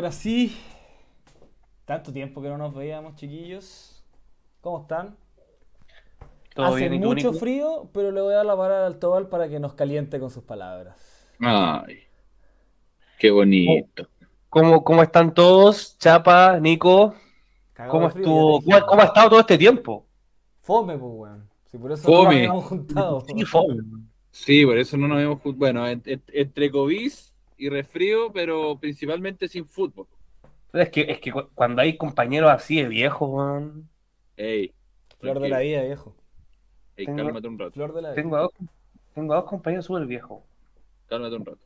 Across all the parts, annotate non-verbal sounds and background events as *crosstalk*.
Ahora sí. Tanto tiempo que no nos veíamos, chiquillos. ¿Cómo están? ¿Todo Hace mucho Nico? frío, pero le voy a dar la palabra al Tobal para que nos caliente con sus palabras. Ay, qué bonito. ¿Cómo, cómo están todos? Chapa, Nico, ¿cómo frío, ¿Cómo, ha estado todo este tiempo? Fome, pues, weón. Si por eso Fome. nos habíamos juntado. Sí, fue. Sí, por eso no nos vemos. jut- Bueno, en- en- entre COVID y resfrío, pero principalmente sin fútbol. Es que, es que cu- cuando hay compañeros así de viejos, weón, Ey, Flor de la vida, viejo. Ey, Tengo- cálmate un rato. Flor de la vida. tengo a dos, tengo a dos compañeros súper viejos. Cálmate un rato.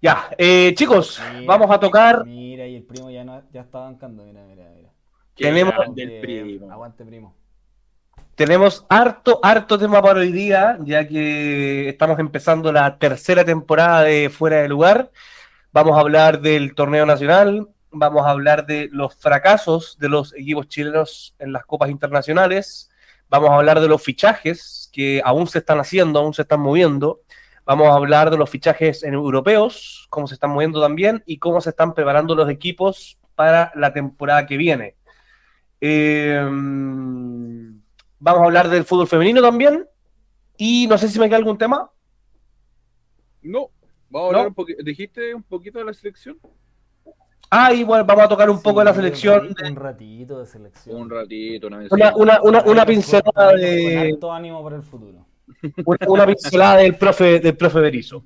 Ya, eh, chicos, Mira. vamos a tocar. Mira, y el primo ya, no, ya está bancando. Mira, mira, mira. Qué Tenemos- grande el Eh, primo. Aguante, primo. Tenemos harto, harto tema para hoy día, ya que estamos empezando la tercera temporada de Fuera de Lugar. Vamos a hablar del torneo nacional, vamos a hablar de los fracasos de los equipos chilenos en las copas internacionales, vamos a hablar de los fichajes que aún se están haciendo, aún se están moviendo, vamos a hablar de los fichajes en europeos, cómo se están moviendo también y cómo se están preparando los equipos para la temporada que viene. Eh, vamos a hablar del fútbol femenino también. Y no sé si me queda algún tema. No, vamos a hablar No. un poquito. ¿Dijiste un poquito de la selección? Ah, y bueno, vamos a tocar un poco de la selección. Un ratito de selección. Un ratito, una vez. Una, una, una, una pincelada Con de harto ánimo para el futuro. una, una pincelada del profe del profe Berizzo.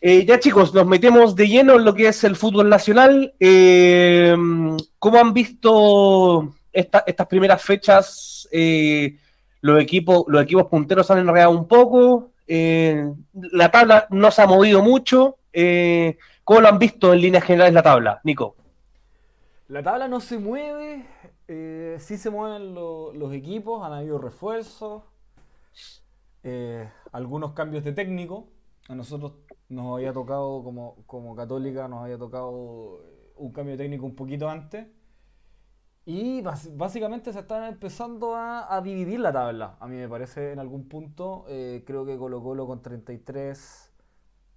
Eh, ya chicos, nos metemos de lleno en lo que es el fútbol nacional. Eh, ¿Cómo han visto esta- estas primeras fechas? Eh, los equipos, los equipos punteros han enredado un poco. eh, la tabla no se ha movido mucho. Eh, ¿Cómo lo han visto en líneas generales la tabla, Nico? La tabla no se mueve, eh, sí se mueven lo- los equipos, han habido refuerzos, algunos cambios de técnico. A nosotros nos había tocado, como, como católica, nos había tocado un cambio de técnico un poquito antes. Y básicamente se está empezando a, a dividir la tabla. A mí me parece en algún punto, eh, creo que Colo Colo con 33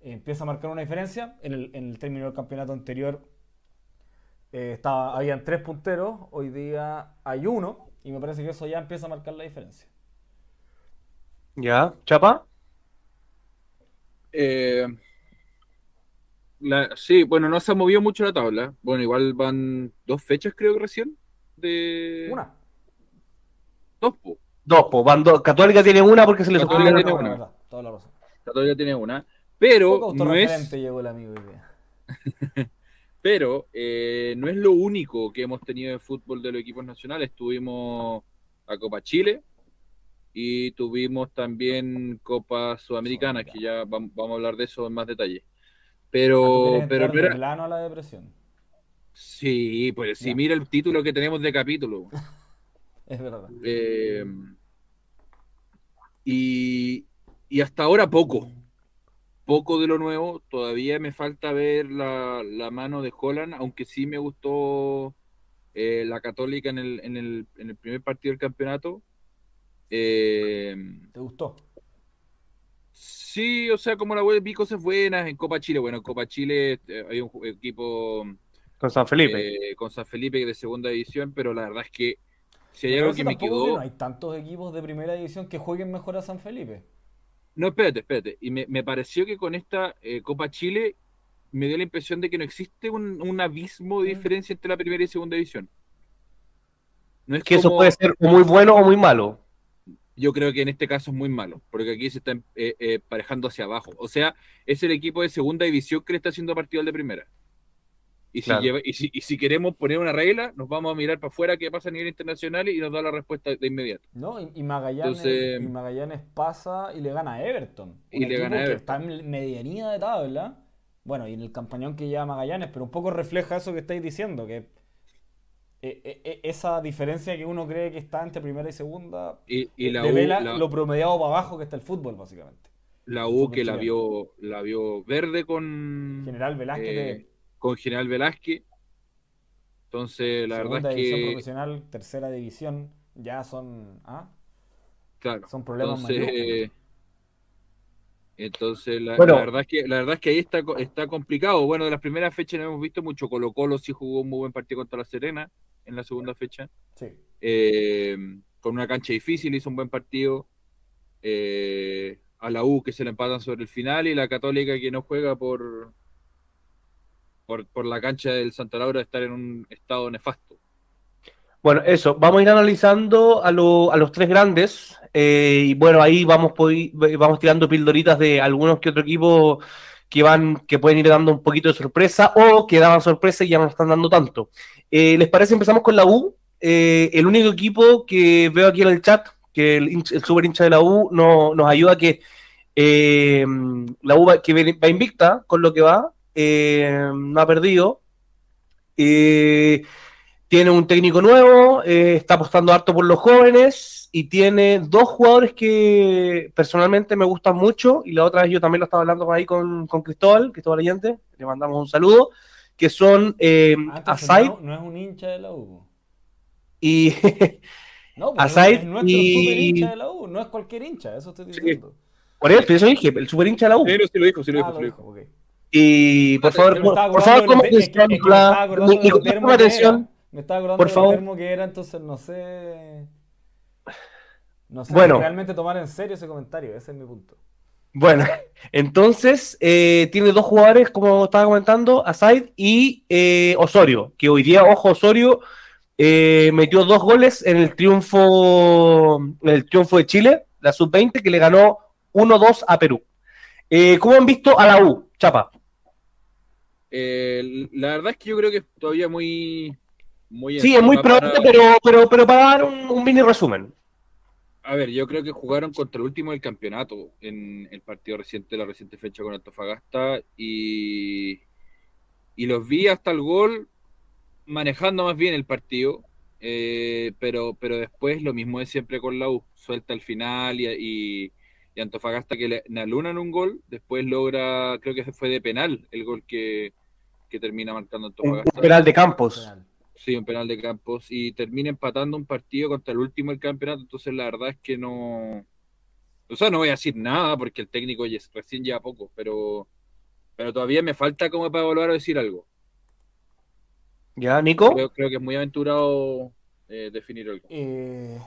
eh, empieza a marcar una diferencia. En el, en el término del campeonato anterior eh, estaba, habían tres punteros, hoy día hay uno, y me parece que eso ya empieza a marcar la diferencia. ¿Ya? ¿Chapa? Eh, la- sí, bueno, no se ha movido mucho la tabla. Bueno, igual van dos fechas, creo que recién. De... Una. Dos, po. Dos, pues, van dos. Católica tiene una porque se le Católica tiene no, una. la toda la razón. Católica tiene una. Pero no es, llegó el amigo *laughs* pero eh, no es lo único que hemos tenido de fútbol de los equipos nacionales. Tuvimos a Copa Chile y tuvimos también Copa Sudamericana, que ya vam- vamos a hablar de eso en más detalle. Pero, pero no era. plano a la depresión. Sí, pues si Ya. mira el título que tenemos de capítulo. *laughs* Es verdad. Eh, y, y hasta ahora poco. Poco de lo nuevo. Todavía me falta ver la, la mano de Holland, aunque sí me gustó eh, la Católica en el, en, el, en el primer partido del campeonato. Eh, ¿Te gustó? sí, o sea, como la web vi cosas buenas en Copa Chile. Bueno, en Copa Chile había un equipo Con San Felipe. eh, con San Felipe de segunda división, pero la verdad es que si hay Pero algo eso que me que quedó. no hay tantos equipos de primera división que jueguen mejor a San Felipe. No, espérate, espérate. Y me, me pareció que con esta eh, Copa Chile me dio la impresión de que no existe un, un abismo de Mm. diferencia entre la primera y segunda división. No es que eso como- puede ser muy bueno o muy malo. Yo creo que en este caso es muy malo, porque aquí se está eh, eh, parejando hacia abajo. O sea, es el equipo de segunda división que le está haciendo partido al de primera. Y si, Claro. lleva- y, si, y si queremos poner una regla, nos vamos a mirar para afuera qué pasa a nivel internacional y nos da la respuesta de inmediato. ¿No? Y, y Magallanes, Entonces- y Magallanes pasa y le gana a Everton. Y Un le gana a equipo que Everton. está en medianía de tabla. Bueno, y en el campañón que lleva Magallanes, pero un poco refleja eso que estáis diciendo, que eh, eh, eh, esa diferencia que uno cree que está entre primera y segunda Y, y la, U, devela la, lo promediado para abajo que está el fútbol, básicamente. la U que la vio, la vio verde con, General Velázquez eh, con General Velázquez. Entonces, la segunda verdad es división que, profesional, tercera división, ya son, ¿ah? claro, son problemas entonces, mayúsculos. Entonces, la, Bueno. la verdad es que, la verdad es que ahí está, co- está complicado. Bueno, de las primeras fechas no hemos visto mucho. Colo Colo sí jugó un muy buen partido contra la Serena en la segunda fecha. Sí. Eh, con una cancha difícil hizo un buen partido. Eh, a la U que se le empatan sobre el final y la Católica que no juega por, por, por la cancha del Santa Laura de estar en un estado nefasto. Bueno, eso, vamos a ir analizando a, lo- a los tres grandes eh, y bueno, ahí vamos, poi- vamos tirando pildoritas de algunos que otro equipo que van, que pueden ir dando un poquito de sorpresa o que daban sorpresa y ya no están dando tanto. Eh, ¿Les parece? Empezamos con la U. Eh, el único equipo que veo aquí en el chat, que el, el super hincha de la U no- nos ayuda que eh, la U que va invicta con lo que va, eh, no ha perdido. Eh, tiene un técnico nuevo, eh, está apostando harto por los jóvenes y tiene dos jugadores que personalmente me gustan mucho y la otra vez yo también lo estaba hablando ahí con, con Cristóbal, Cristóbal Allende, le mandamos un saludo, que son eh, Ah, Asai no, no es un hincha de la U. y... *laughs* No, pues Asai es nuestro y- super hincha de la U, no es cualquier hincha, eso estoy Sí. diciendo. por eso, eso dije, el super hincha de la U. Sí, lo dijo, sí lo Ah, dijo, lo sí lo dijo. dijo, ok. Y por favor, por, favor, te- es que- es que me estaba acordando termo atención. Me estaba Por favor. termo que era, entonces no sé. No sé Bueno. realmente tomar en serio ese comentario, ese es mi punto. Bueno, *laughs* entonces eh, tiene dos jugadores, como estaba comentando, Asaid y eh, Osorio, que hoy día, ojo, Osorio eh, metió dos goles en el triunfo, en el triunfo de Chile, la sub-20, que le ganó 1-2 a Perú. Eh, ¿Cómo han visto a la U, Chapa? Eh, la verdad es que yo creo que es todavía muy. muy Sí, es muy pronto, para- pero, pero, pero para dar un, un mini resumen. A ver, yo creo que jugaron contra el último del campeonato en el partido reciente, la reciente fecha con Antofagasta, y, y los vi hasta el gol manejando más bien el partido, eh, pero, pero después lo mismo de siempre con la U, suelta al final y, y- y Antofagasta que le, le alunan un gol, después logra, creo que fue de penal el gol que, que termina marcando Un Antofagasta. penal de Campos. Sí, un penal de Campos y termina empatando un partido contra el último del campeonato, entonces la verdad es que no, o sea, no voy a decir nada porque el técnico recién lleva poco, pero, pero todavía me falta como para volver a decir algo. ¿Ya, Nico? Creo, creo que es muy aventurado eh, definir algo. Eh,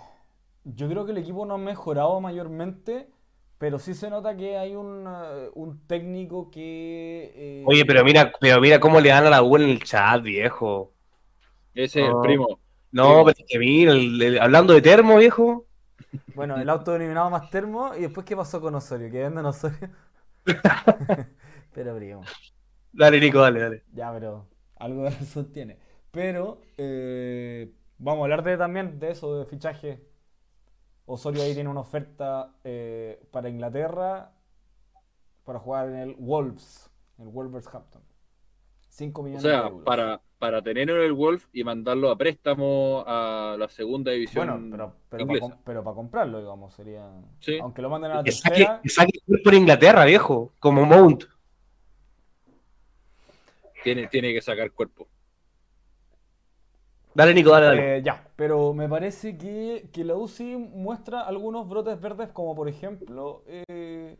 yo creo que el equipo no ha mejorado mayormente, pero sí se nota que hay un, eh, un técnico que... eh, Oye, pero mira, pero mira cómo le dan a la U en el chat, viejo. Ese es el primo. No, pero es que mira, el- el- hablando de termo, viejo. Bueno, el auto eliminado más termo. ¿Y después qué pasó con Osorio? ¿Qué venden Osorio? *laughs* pero, primo. Dale, Nico, dale, dale. Ya, pero algo de razón tiene. Pero eh, vamos a hablar de, también de eso, de fichaje. Osorio ahí tiene una oferta eh, para Inglaterra para jugar en el Wolves, el Wolverhampton. 5 O millones sea, de euros. para, para tener en el Wolf y mandarlo a préstamo a la segunda división Bueno, pero, pero, para, inglesa. pero para comprarlo, digamos, sería. Sí. Aunque lo manden a la Que saque, tercera. que saque por Inglaterra, viejo, como Mount. Tiene, tiene que sacar cuerpo. Dale, Nico, dale, dale. Eh, ya, pero me parece que, que la UCI muestra algunos brotes verdes, como por ejemplo eh,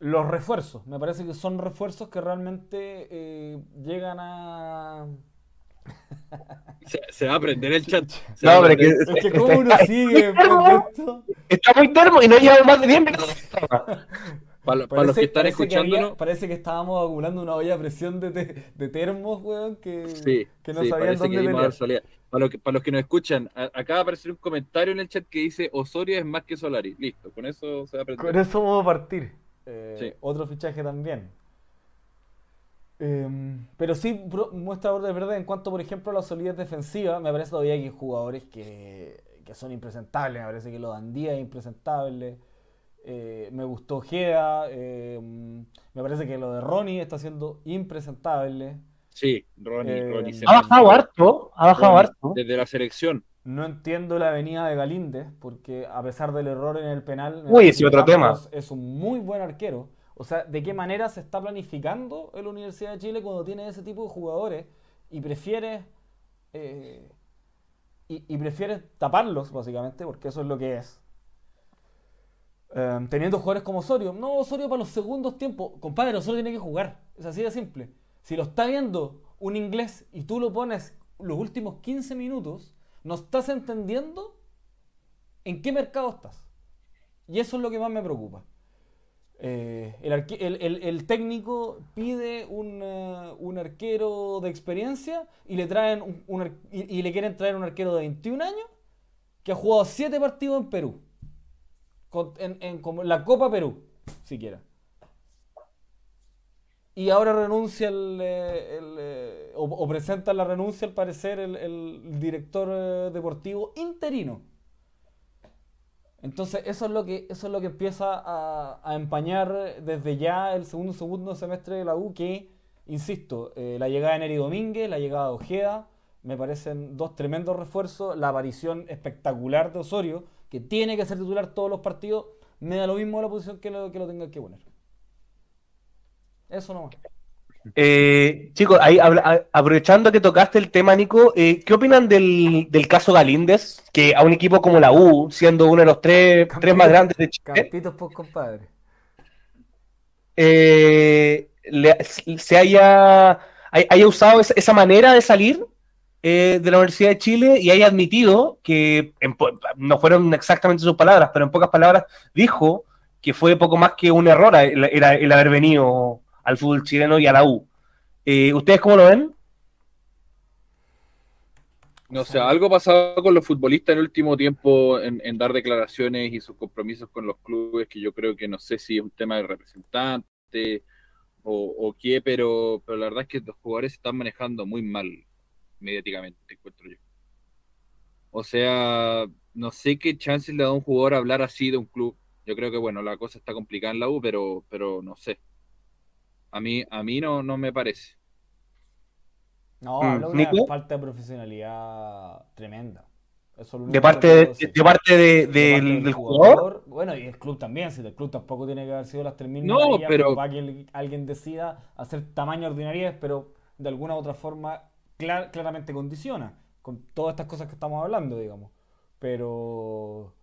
los refuerzos. Me parece que son refuerzos que realmente eh, llegan a. *laughs* Se, se va a aprender el chat. Se va No, a pero aprender. que- Es que, ¿cómo uno sigue? Está muy termo y no lleva más de 10 minutos. *laughs* Para, para los que están parece que había- escuchándonos, parece que estábamos acumulando una olla a presión de, te- de termos, weón, que, sí, que no sí, sabían que dónde salida. Para, los que, para los que nos escuchan, acaba de aparecer un comentario en el chat que dice Osorio es más que Solari. Listo, con eso se va a aprender. Con eso vamos a partir. Eh, Sí. Otro fichaje también. Em, pero sí muestra bordes verdes en cuanto, por ejemplo, a la solidez defensiva. Me parece todavía que hay jugadores que, que son impresentables. Me parece que lo Dandía es impresentable. Eh, me gustó Ojeda. em, me parece que lo de Ronnie está siendo impresentable. Sí, Ronnie, Eh, Ronnie se Ha bajado harto, ha bajado Ronnie, harto. Desde la selección. No entiendo la venida de Galíndez, porque a pesar del error en el penal, Uy, que otro tema. Es un muy buen arquero. O sea, ¿de qué manera se está planificando en la Universidad de Chile cuando tiene ese tipo de jugadores y prefieres eh, y, y prefieres taparlos, básicamente, porque eso es lo que es? Eh, teniendo jugadores como Osorio. No, Osorio para los segundos tiempos. Compadre, Osorio tiene que jugar. Es así de simple. Si lo está viendo un inglés y tú lo pones los últimos 15 minutos, no estás entendiendo en qué mercado estás. Y eso es lo que más me preocupa. Eh, el, técnico pide un, eh, un arquero de experiencia y le traen y, y le quieren traer un arquero de 21 años que ha jugado 7 partidos en Perú. En, en como la Copa Perú, siquiera. Y ahora renuncia el, eh, eh, o, presenta la renuncia al parecer el, director eh, deportivo interino. Entonces eso es lo que eso es lo que empieza a, a empañar desde ya el segundo segundo semestre de la U que insisto la llegada de Neri Domínguez la llegada de Ojeda me parecen dos tremendos refuerzos la aparición espectacular de Osorio que tiene que ser titular todos los partidos me da lo mismo la posición que lo, que lo tenga que poner. Eso nomás. Eh, chicos, ahí habla- aprovechando que tocaste el tema, Nico, eh, ¿qué opinan del, del caso Galíndez? Que a un equipo como la U, siendo uno de los tres, tres más grandes de Chile, Campitos pues compadre. eh, le- se haya, hay- haya usado esa, esa manera de salir eh, de la Universidad de Chile y haya admitido que, en no fueron exactamente sus palabras, pero en pocas palabras dijo que fue poco más que un error el, el- haber venido al fútbol chileno y a la U. Eh, ¿Ustedes cómo lo ven? No sé, algo pasado con los futbolistas en el último tiempo en, dar declaraciones y sus compromisos con los clubes, que yo creo que no sé si es un tema de representante o, o qué, pero, pero la verdad es que los jugadores se están manejando muy mal mediáticamente, encuentro yo. O sea, no sé qué chances le da a un jugador hablar así de un club. Yo creo que, bueno, la cosa está complicada en la U, pero, pero no sé. A mí, a mí no, no me parece. no Mm, habla de una falta de profesionalidad tremenda Eso es lo único De parte, de, parte de- De del, parte del jugador. Bueno, y el club también, si el club tampoco tiene que haber sido las 3.000 No, pero- para que el- alguien decida hacer tamaño ordinariedad, pero de alguna u otra forma clar- claramente condiciona con todas estas cosas que estamos hablando, digamos. Pero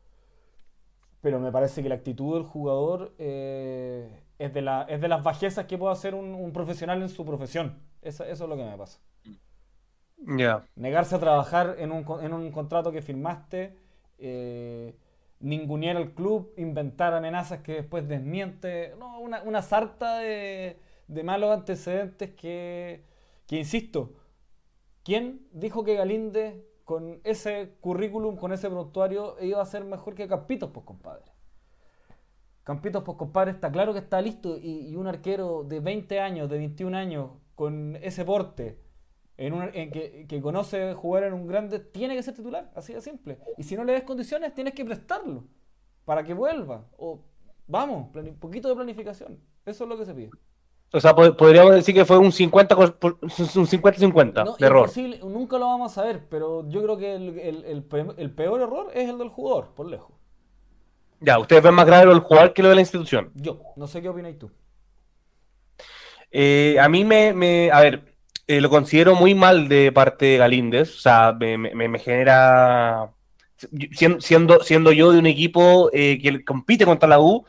pero me parece que la actitud del jugador eh, es, de la, es de las bajezas que puede hacer un, un profesional en su profesión. Eso, eso es lo que me pasa. Ya. Negarse a trabajar en un, en un contrato que firmaste, eh, ningunear al club, inventar amenazas que después desmiente. No, una, una sarta de, de malos antecedentes que, que, insisto, ¿quién dijo que Galíndez con ese currículum, con ese prontuario, iba a ser mejor que Campitos, pues compadre? Campitos, pues compadre, está claro que está listo y, un arquero de 20 años, de 21 años, con ese porte, en que, que conoce jugar en un grande, tiene que ser titular, así de simple. Y si no le des condiciones, tienes que prestarlo para que vuelva. O vamos, un poquito de planificación. Eso es lo que se pide. O sea, po- podríamos decir que fue un 50 con- por- un 50-50 No, de error. nunca lo vamos a saber, pero yo creo que el, el- el pe- el peor error es el del jugador, por lejos. Ya, ustedes ven más grave lo del jugador que lo de la institución. Yo, no sé qué opináis tú. Eh, a mí me, me- a ver, eh, lo considero muy mal de parte de Galíndez, o sea, me, me- me genera, siendo, siendo, siendo yo de un equipo eh, que compite contra la U,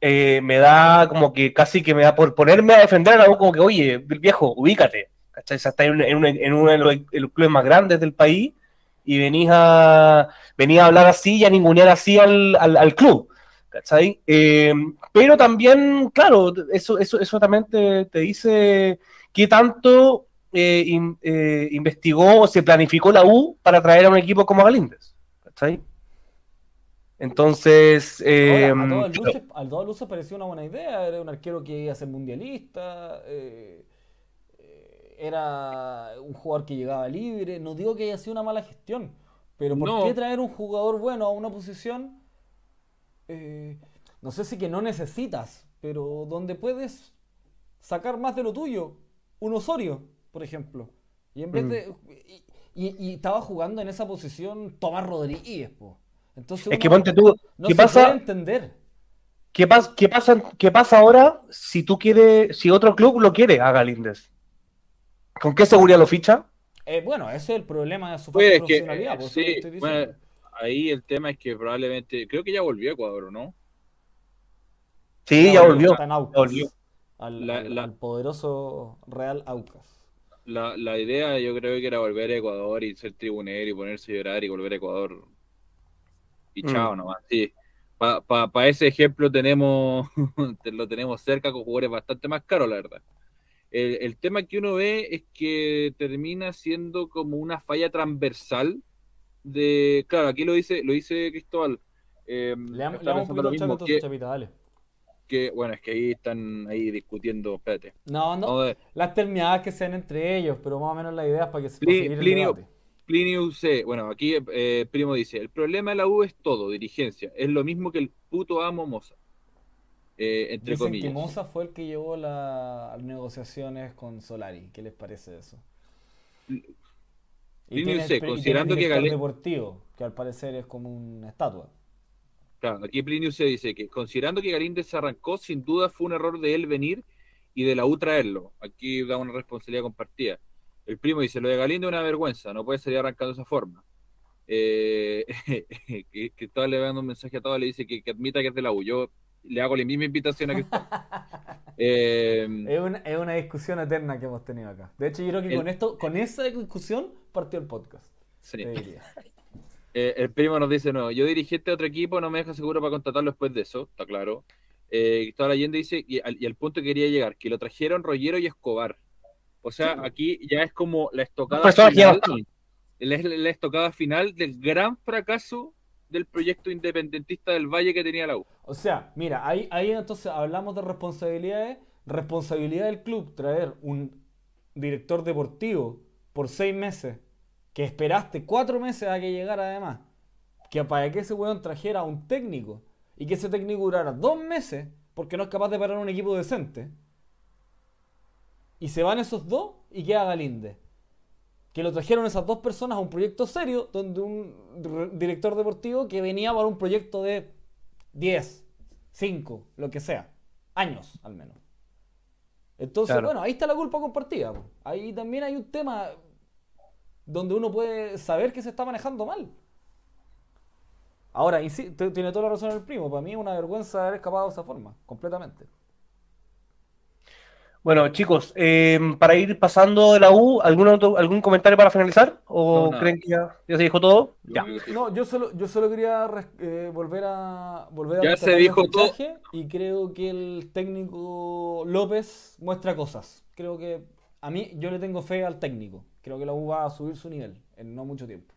eh, me da como que casi que me da por ponerme a defender a la U como que, oye, viejo, ubícate, ¿cachai? O en, en un- en uno de los, clubes más grandes del país y venís a, venís a hablar así y a ningunear así al, al, club. ¿cachai? Eh, pero también, claro, eso, eso, eso también te, dice qué tanto eh, eh, investigó o se planificó la U para traer a un equipo como Galíndez. ¿cachai? Entonces, eh, Ahora, a todas luces, a todas luces parecía una buena idea. Era un arquero que iba a ser mundialista. eh, eh, era un jugador que llegaba libre. No digo que haya sido una mala gestión. Pero ¿por No. qué traer un jugador bueno a una posición? eh, no sé si que no necesitas, pero donde puedes sacar más de lo tuyo. Un Osorio, por ejemplo. Y en vez Mm. de. Y, y- y estaba jugando en esa posición Tomás Rodríguez, po. Entonces es que ponte tú, no ¿qué se pasa? puede entender. ¿Qué pasa, qué, pasa, ¿Qué pasa ahora si tú quieres, si otro club lo quiere a Galíndez? ¿Con qué seguridad lo ficha? Eh, bueno, ese es el problema de su falta Pues de es que, profesionalidad. eh, por eso sí, te estoy bueno, diciendo. ahí el tema es que probablemente, creo que ya volvió a Ecuador, ¿no? Sí, ya volvió. Está en Aucas, volvió. Al, La- al- la- al poderoso Real Aucas. La, la idea yo creo que era volver a Ecuador y ser tribunero y ponerse a llorar y volver a Ecuador. Y Mm. chao nomás, sí. Para ese ejemplo tenemos *laughs* te- lo tenemos cerca con jugadores bastante más caros, la verdad. El, el tema que uno ve es que termina siendo como una falla transversal de... Claro, aquí lo dice, lo dice Cristóbal. eh, Le damos, le damos un poquito mismo, que, Chapita, dale. que, bueno, es que ahí están ahí discutiendo, espérate. No, no. Las terminadas que sean entre ellos, pero más o menos la idea es para que se Pli- para seguir el Plinio- debate. Plinio C, bueno, aquí eh, Primo dice, el problema de la U es todo, dirigencia, es lo mismo que el puto amo Moza, eh, entre Dicen comillas. que Moza fue el que llevó las negociaciones con Solari. ¿Qué les parece eso? Tiene, C, considerando que director Gale- deportivo, que al parecer es como una estatua. Claro, aquí Plinio C dice que considerando que Galíndez se arrancó, sin duda fue un error de él venir y de la U traerlo. Aquí da una responsabilidad compartida. El primo dice, lo de Galindo es una vergüenza, no puede salir arrancando de esa forma. Eh, *laughs* que, que estaba le dando un mensaje a todos, le dice que, que admita que es de la U. Yo le hago la misma invitación a Cristóbal. *laughs* Eh, Es una, es una discusión eterna que hemos tenido acá. De hecho, yo creo que El- con esto, con esa discusión partió el podcast. sí. *laughs* Eh, el primo nos dice, no, yo dirigente de otro equipo, no me deja seguro para contratarlo después de eso, está claro. Eh, Allende dice, y al, y al punto que quería llegar, que lo trajeron Rollero y Escobar. O sea, aquí ya es como la estocada no final, la, la estocada final del gran fracaso del proyecto independentista del Valle que tenía la U. O sea, mira, ahí, ahí entonces hablamos de responsabilidades. Responsabilidad del club traer un director deportivo por seis meses, que esperaste cuatro meses a que llegara además, que para que ese weón trajera a un técnico y que ese técnico durara dos meses porque no es capaz de parar un equipo decente. Y se van esos dos y queda Galinde. Que lo trajeron esas dos personas a un proyecto serio donde un dir- director deportivo que venía para un proyecto de 10, 5, lo que sea. Años, al menos. Entonces, Claro. bueno, ahí está la culpa compartida. Ahí también hay un tema donde uno puede saber que se está manejando mal. Ahora, tiene toda la razón el primo. Para mí es una vergüenza haber escapado de esa forma, completamente. Bueno, chicos, eh, para ir pasando de la U, ¿algún, otro- algún comentario para finalizar? ¿O No, creen que ya, ya se dijo todo? Yo Ya. No, yo solo, yo solo quería eh, volver a volver a Ya rescatar se el dijo todo. Y creo que el técnico López muestra cosas. Creo que a mí yo le tengo fe al técnico. Creo que la U va a subir su nivel en no mucho tiempo.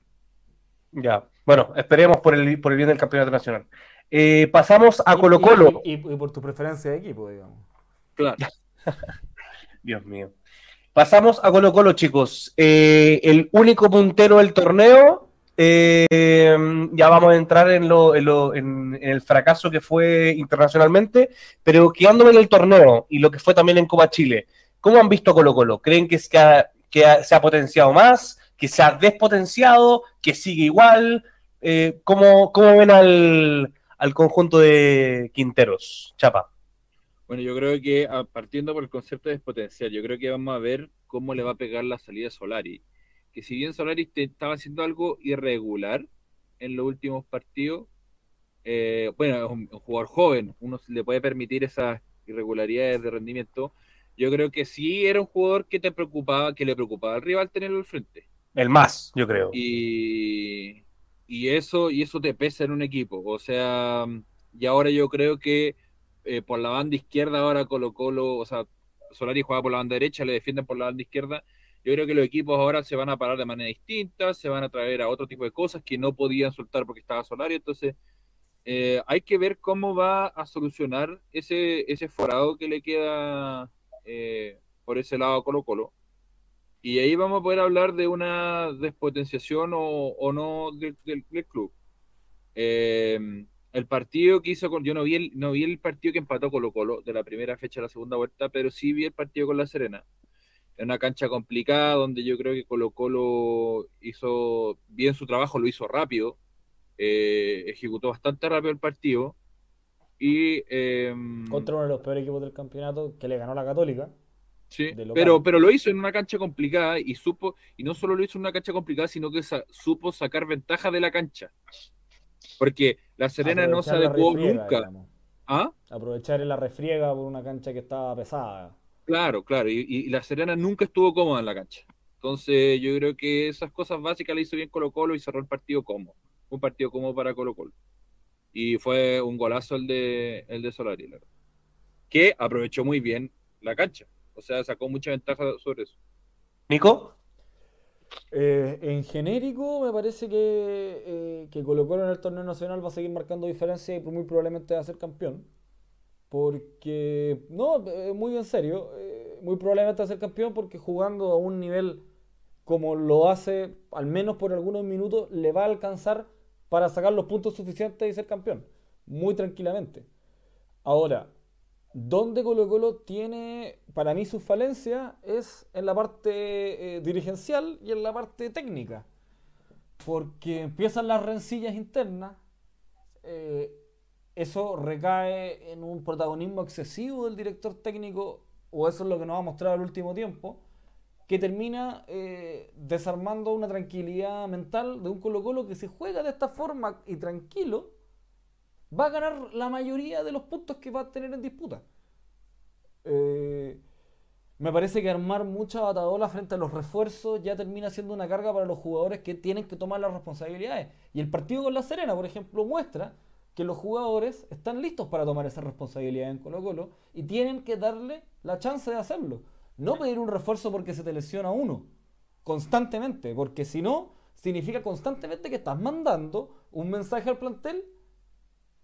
Ya. Bueno, esperemos por el, por el bien del campeonato nacional. Eh, pasamos a Colo Colo. Y, y- y por tu preferencia de equipo, digamos. Claro. *laughs* Dios mío. Pasamos a Colo Colo, chicos. Eh, el único puntero del torneo. eh, ya vamos a entrar en, lo, en, lo- en- el fracaso que fue internacionalmente, pero quedándome en el torneo y lo que fue también en Copa Chile. ¿Cómo han visto Colo Colo? ¿Creen que, se ha, que se ha potenciado más? ¿Que se ha despotenciado? ¿Que sigue igual? Eh, ¿cómo, cómo ven al, al conjunto de Quinteros? Chapa. Bueno, yo creo que ah, partiendo por el concepto de despotenciar, yo creo que vamos a ver cómo le va a pegar la salida Solari. Que si bien Solari te- estaba haciendo algo irregular en los últimos partidos, eh, bueno, es un, un jugador joven, uno se le puede permitir esas irregularidades de rendimiento. Yo creo que sí era un jugador que te preocupaba, que le preocupaba al rival tenerlo al frente. El más, yo creo. Y, y eso, y eso te pesa en un equipo. O sea, y ahora yo creo que eh, por la banda izquierda ahora Colo Colo, o sea, Solari juega por la banda derecha, le defienden por la banda izquierda. Yo creo que los equipos ahora se van a parar de manera distinta, se van a traer a otro tipo de cosas que no podían soltar porque estaba Solari. Entonces, eh, hay que ver cómo va a solucionar ese, ese forado que le queda eh, por ese lado a Colo Colo. Y ahí vamos a poder hablar de una despotenciación o, no del, del- del club. Eh, el partido que hizo con. Yo no vi, el, no vi el partido que empató Colo Colo de la primera fecha a la segunda vuelta, pero sí vi el partido con La Serena. En una cancha complicada donde yo creo que Colo Colo hizo bien su trabajo, lo hizo rápido, eh, ejecutó bastante rápido el partido. Y. eh, Contra uno de los peores equipos del campeonato que le ganó la Católica. Sí, pero, pero lo hizo en una cancha complicada y supo, y no solo lo hizo en una cancha complicada, sino que sa- supo sacar ventaja de la cancha. Porque la Serena no se adecuó refriega, nunca digamos. ¿Ah? Aprovechar la refriega por una cancha que estaba pesada. Claro, claro. Y, y la Serena nunca estuvo cómoda en la cancha. Entonces yo creo que esas cosas básicas le hizo bien Colo Colo y cerró el partido cómodo. Un partido cómodo para Colo Colo. Y fue un golazo el de, el de Solari, la verdad. que aprovechó muy bien la cancha. O sea, sacó mucha ventaja sobre eso. Nico. Eh, en genérico, me parece que, eh, que Colo en el torneo nacional va a seguir marcando diferencia y muy probablemente va a ser campeón. Porque, no, eh, muy en serio, muy probablemente va a ser campeón porque jugando a un nivel como lo hace, al menos por algunos minutos, le va a alcanzar para sacar los puntos suficientes y ser campeón. Muy tranquilamente. Ahora, ¿dónde Colo Colo tiene, para mí, su falencia es en la parte eh, dirigencial y en la parte técnica. Porque empiezan las rencillas internas. eh, eso recae en un protagonismo excesivo del director técnico, o eso es lo que nos ha mostrado el último tiempo, que termina eh, desarmando una tranquilidad mental de un Colo Colo que si juega de esta forma y tranquilo, va a ganar la mayoría de los puntos que va a tener en disputa. Eh, me parece que armar mucha batadola frente a los refuerzos ya termina siendo una carga para los jugadores que tienen que tomar las responsabilidades. Y el partido con La Serena, por ejemplo, muestra que los jugadores están listos para tomar esa responsabilidad en Colo Colo y tienen que darle la chance de hacerlo. No pedir un refuerzo porque se te lesiona uno, constantemente, porque si no, significa constantemente que estás mandando un mensaje al plantel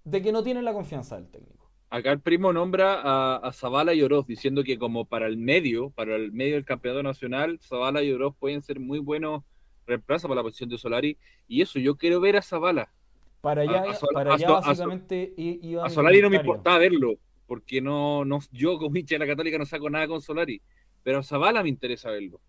de que no tienen la confianza del técnico. Acá el primo nombra a, a Zavala y Oroz, diciendo que como para el medio, para el medio del campeonato nacional, Zavala y Oroz pueden ser muy buenos reemplazos para la posición de Solari. Y eso, yo quiero ver a Zavala. Para allá, A- a Sol- para allá básicamente iba A Solari no me importaba verlo, porque no, no, yo como hincha de la Católica no saco nada con Solari, pero a Zavala me interesa verlo.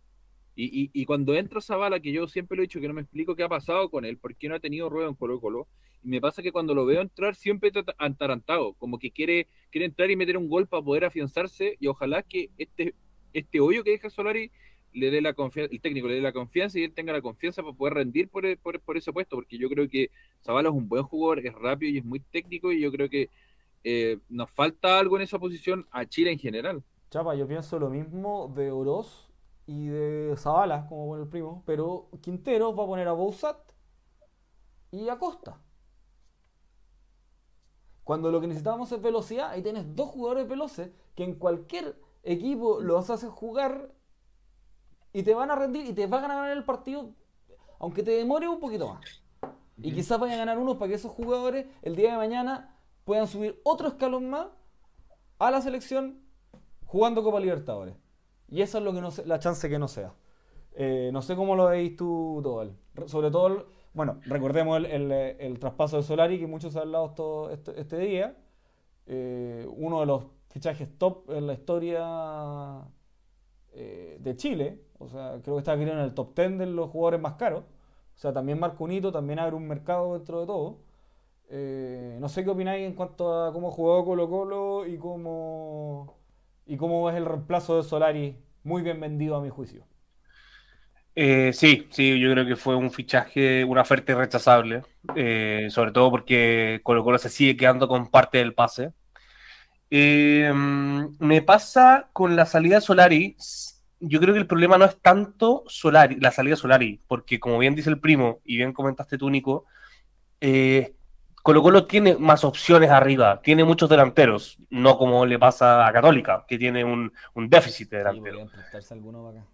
Y, y, y cuando entra Zavala, que yo siempre lo he dicho que no me explico qué ha pasado con él, por qué no ha tenido ruedo en Colo Colo, y me pasa que cuando lo veo entrar siempre está atarantado, como que quiere, quiere entrar y meter un gol para poder afianzarse, y ojalá que este, este hoyo que deja Solari le dé la confianza, el técnico le dé la confianza y él tenga la confianza para poder rendir por, por, por ese puesto, porque yo creo que Zavala es un buen jugador, es rápido y es muy técnico, y yo creo que eh, nos falta algo en esa posición a Chile en general. Chapa, yo pienso lo mismo de Oroz y de Zavala, como pone el primo, pero Quinteros va a poner a Bouzat y a Costa. Cuando lo que necesitamos es velocidad, ahí tienes dos jugadores veloces que en cualquier equipo los haces jugar y te van a rendir y te van a ganar el partido, aunque te demore un poquito más. Y quizás vayan a ganar unos para que esos jugadores el día de mañana puedan subir otro escalón más a la selección jugando Copa Libertadores. Y eso es lo que no sé- la chance que no sea. Eh, no sé cómo lo veis tú, Tobal. Re- Sobre todo, bueno, recordemos el, el, traspaso de Solari, que muchos han hablado todo este, día. Eh, uno de los fichajes top en la historia eh, de Chile. O sea, creo que está aquí en el top 10 de los jugadores más caros. O sea, también marca un hito, también abre un mercado dentro de todo. Eh, no sé qué opináis en cuanto a cómo jugó Colo Colo y cómo, y cómo es el reemplazo de Solari. Muy bien vendido a mi juicio. Eh, sí, sí, yo creo que fue un fichaje, una oferta irrechazable, eh, sobre todo porque Colo Colo se sigue quedando con parte del pase. Eh, me pasa con la salida de Solari, yo creo que el problema no es tanto Solari, la salida de Solari, porque como bien dice el primo y bien comentaste tú, Nico, eh, Colo Colo tiene más opciones arriba, tiene muchos delanteros, no como le pasa a Católica, que tiene un, un déficit de Sí, delanteros. podrían prestarse alguno para acá.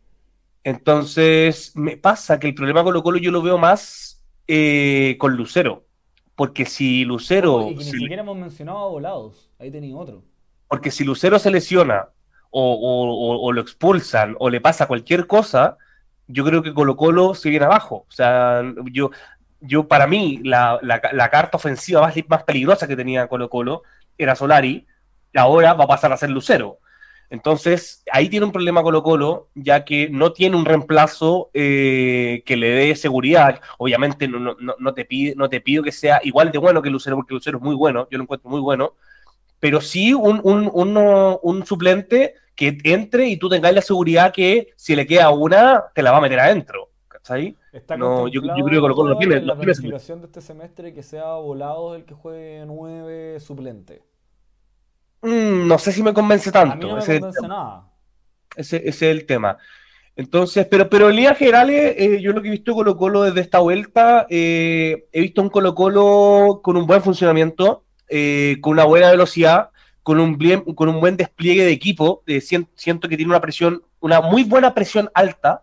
Entonces, me pasa que el problema con Colo Colo yo lo veo más eh, con Lucero. Porque si Lucero, que ni siquiera hemos mencionado a Volados. Ahí tenía otro. porque si Lucero se lesiona o, o- o- o lo expulsan o le pasa cualquier cosa, yo creo que Colo Colo se viene abajo. O sea, yo, yo para mí, la, la- la carta ofensiva más, más peligrosa que tenía Colo Colo era Solari, y ahora va a pasar a ser Lucero. Entonces, ahí tiene un problema Colo Colo, ya que no tiene un reemplazo eh, que le dé seguridad. Obviamente no, no, no- no te pide, no te pido que sea igual de bueno que Lucero, porque Lucero es muy bueno, yo lo encuentro muy bueno, pero sí un, un, uno- un suplente que entre y tú tengas la seguridad que si le queda una, te la va a meter adentro. ¿Cachai? Está No, yo- yo creo que Colo Colo lo tiene- en la planificación de este semestre que sea Volados el que juegue nueve suplente. Mm, no sé si me convence A mí tanto. no me ese, convence nada. ese- ese es el tema. Entonces, pero, pero en líneas generales, eh, yo lo que he visto Colo Colo desde esta vuelta, eh, he visto un Colo Colo con un buen funcionamiento, eh, con una buena velocidad, con un, bien- con un buen despliegue de equipo. eh, sien- siento que tiene una presión, una muy buena presión alta.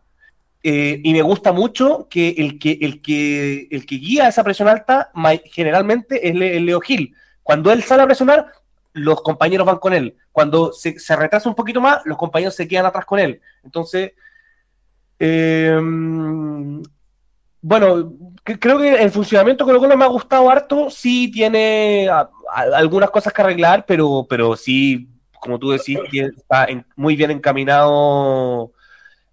y me gusta mucho que el que, el que el que guía esa presión alta generalmente es Le- es Leo Gil. Cuando él sale a presionar, los compañeros van con él. Cuando se, retrasa un poquito más, los compañeros se quedan atrás con él. Entonces, eh, bueno, creo que el funcionamiento con lo cual me ha gustado harto. Sí tiene algunas cosas que arreglar, pero, pero sí, como tú decís, está muy bien encaminado.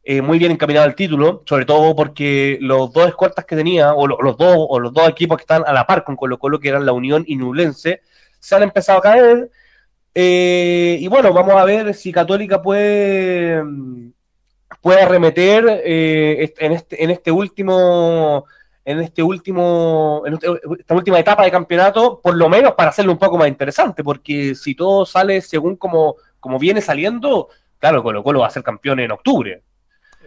eh, muy bien encaminado al título, sobre todo porque los dos escoltas que tenía, o lo- los dos, o los dos equipos que están a la par con Colo Colo, que eran la Unión y Nublense, se han empezado a caer. Eh, y bueno, vamos a ver si Católica puede, puede arremeter eh, en, este, en este último, en este último, en este- esta última etapa de campeonato, por lo menos para hacerlo un poco más interesante, porque si todo sale según como, como viene saliendo, claro, Colo Colo va a ser campeón en octubre.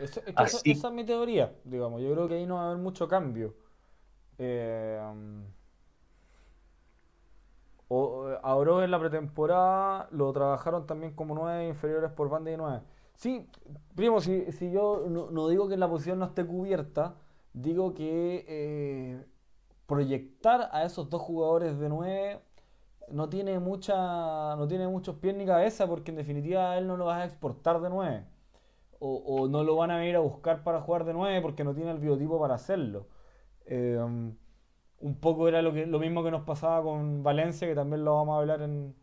Es que Así- esa es mi teoría, digamos. Yo creo que ahí no va a haber mucho cambio. Eh, o, a Oro en la pretemporada lo trabajaron también como nueve inferiores por banda y nueve. Sí, primo, si, si yo no, digo que la posición no esté cubierta, digo que eh, proyectar a esos dos jugadores de nueve no tiene mucha, no tiene muchos pies ni cabeza, porque en definitiva a él no lo vas a exportar de nueve o, o no lo van a ir a buscar para jugar de 9 porque no tiene el biotipo para hacerlo. Eh, un poco era lo, que, lo mismo que nos pasaba con Valencia, que también lo vamos a hablar en,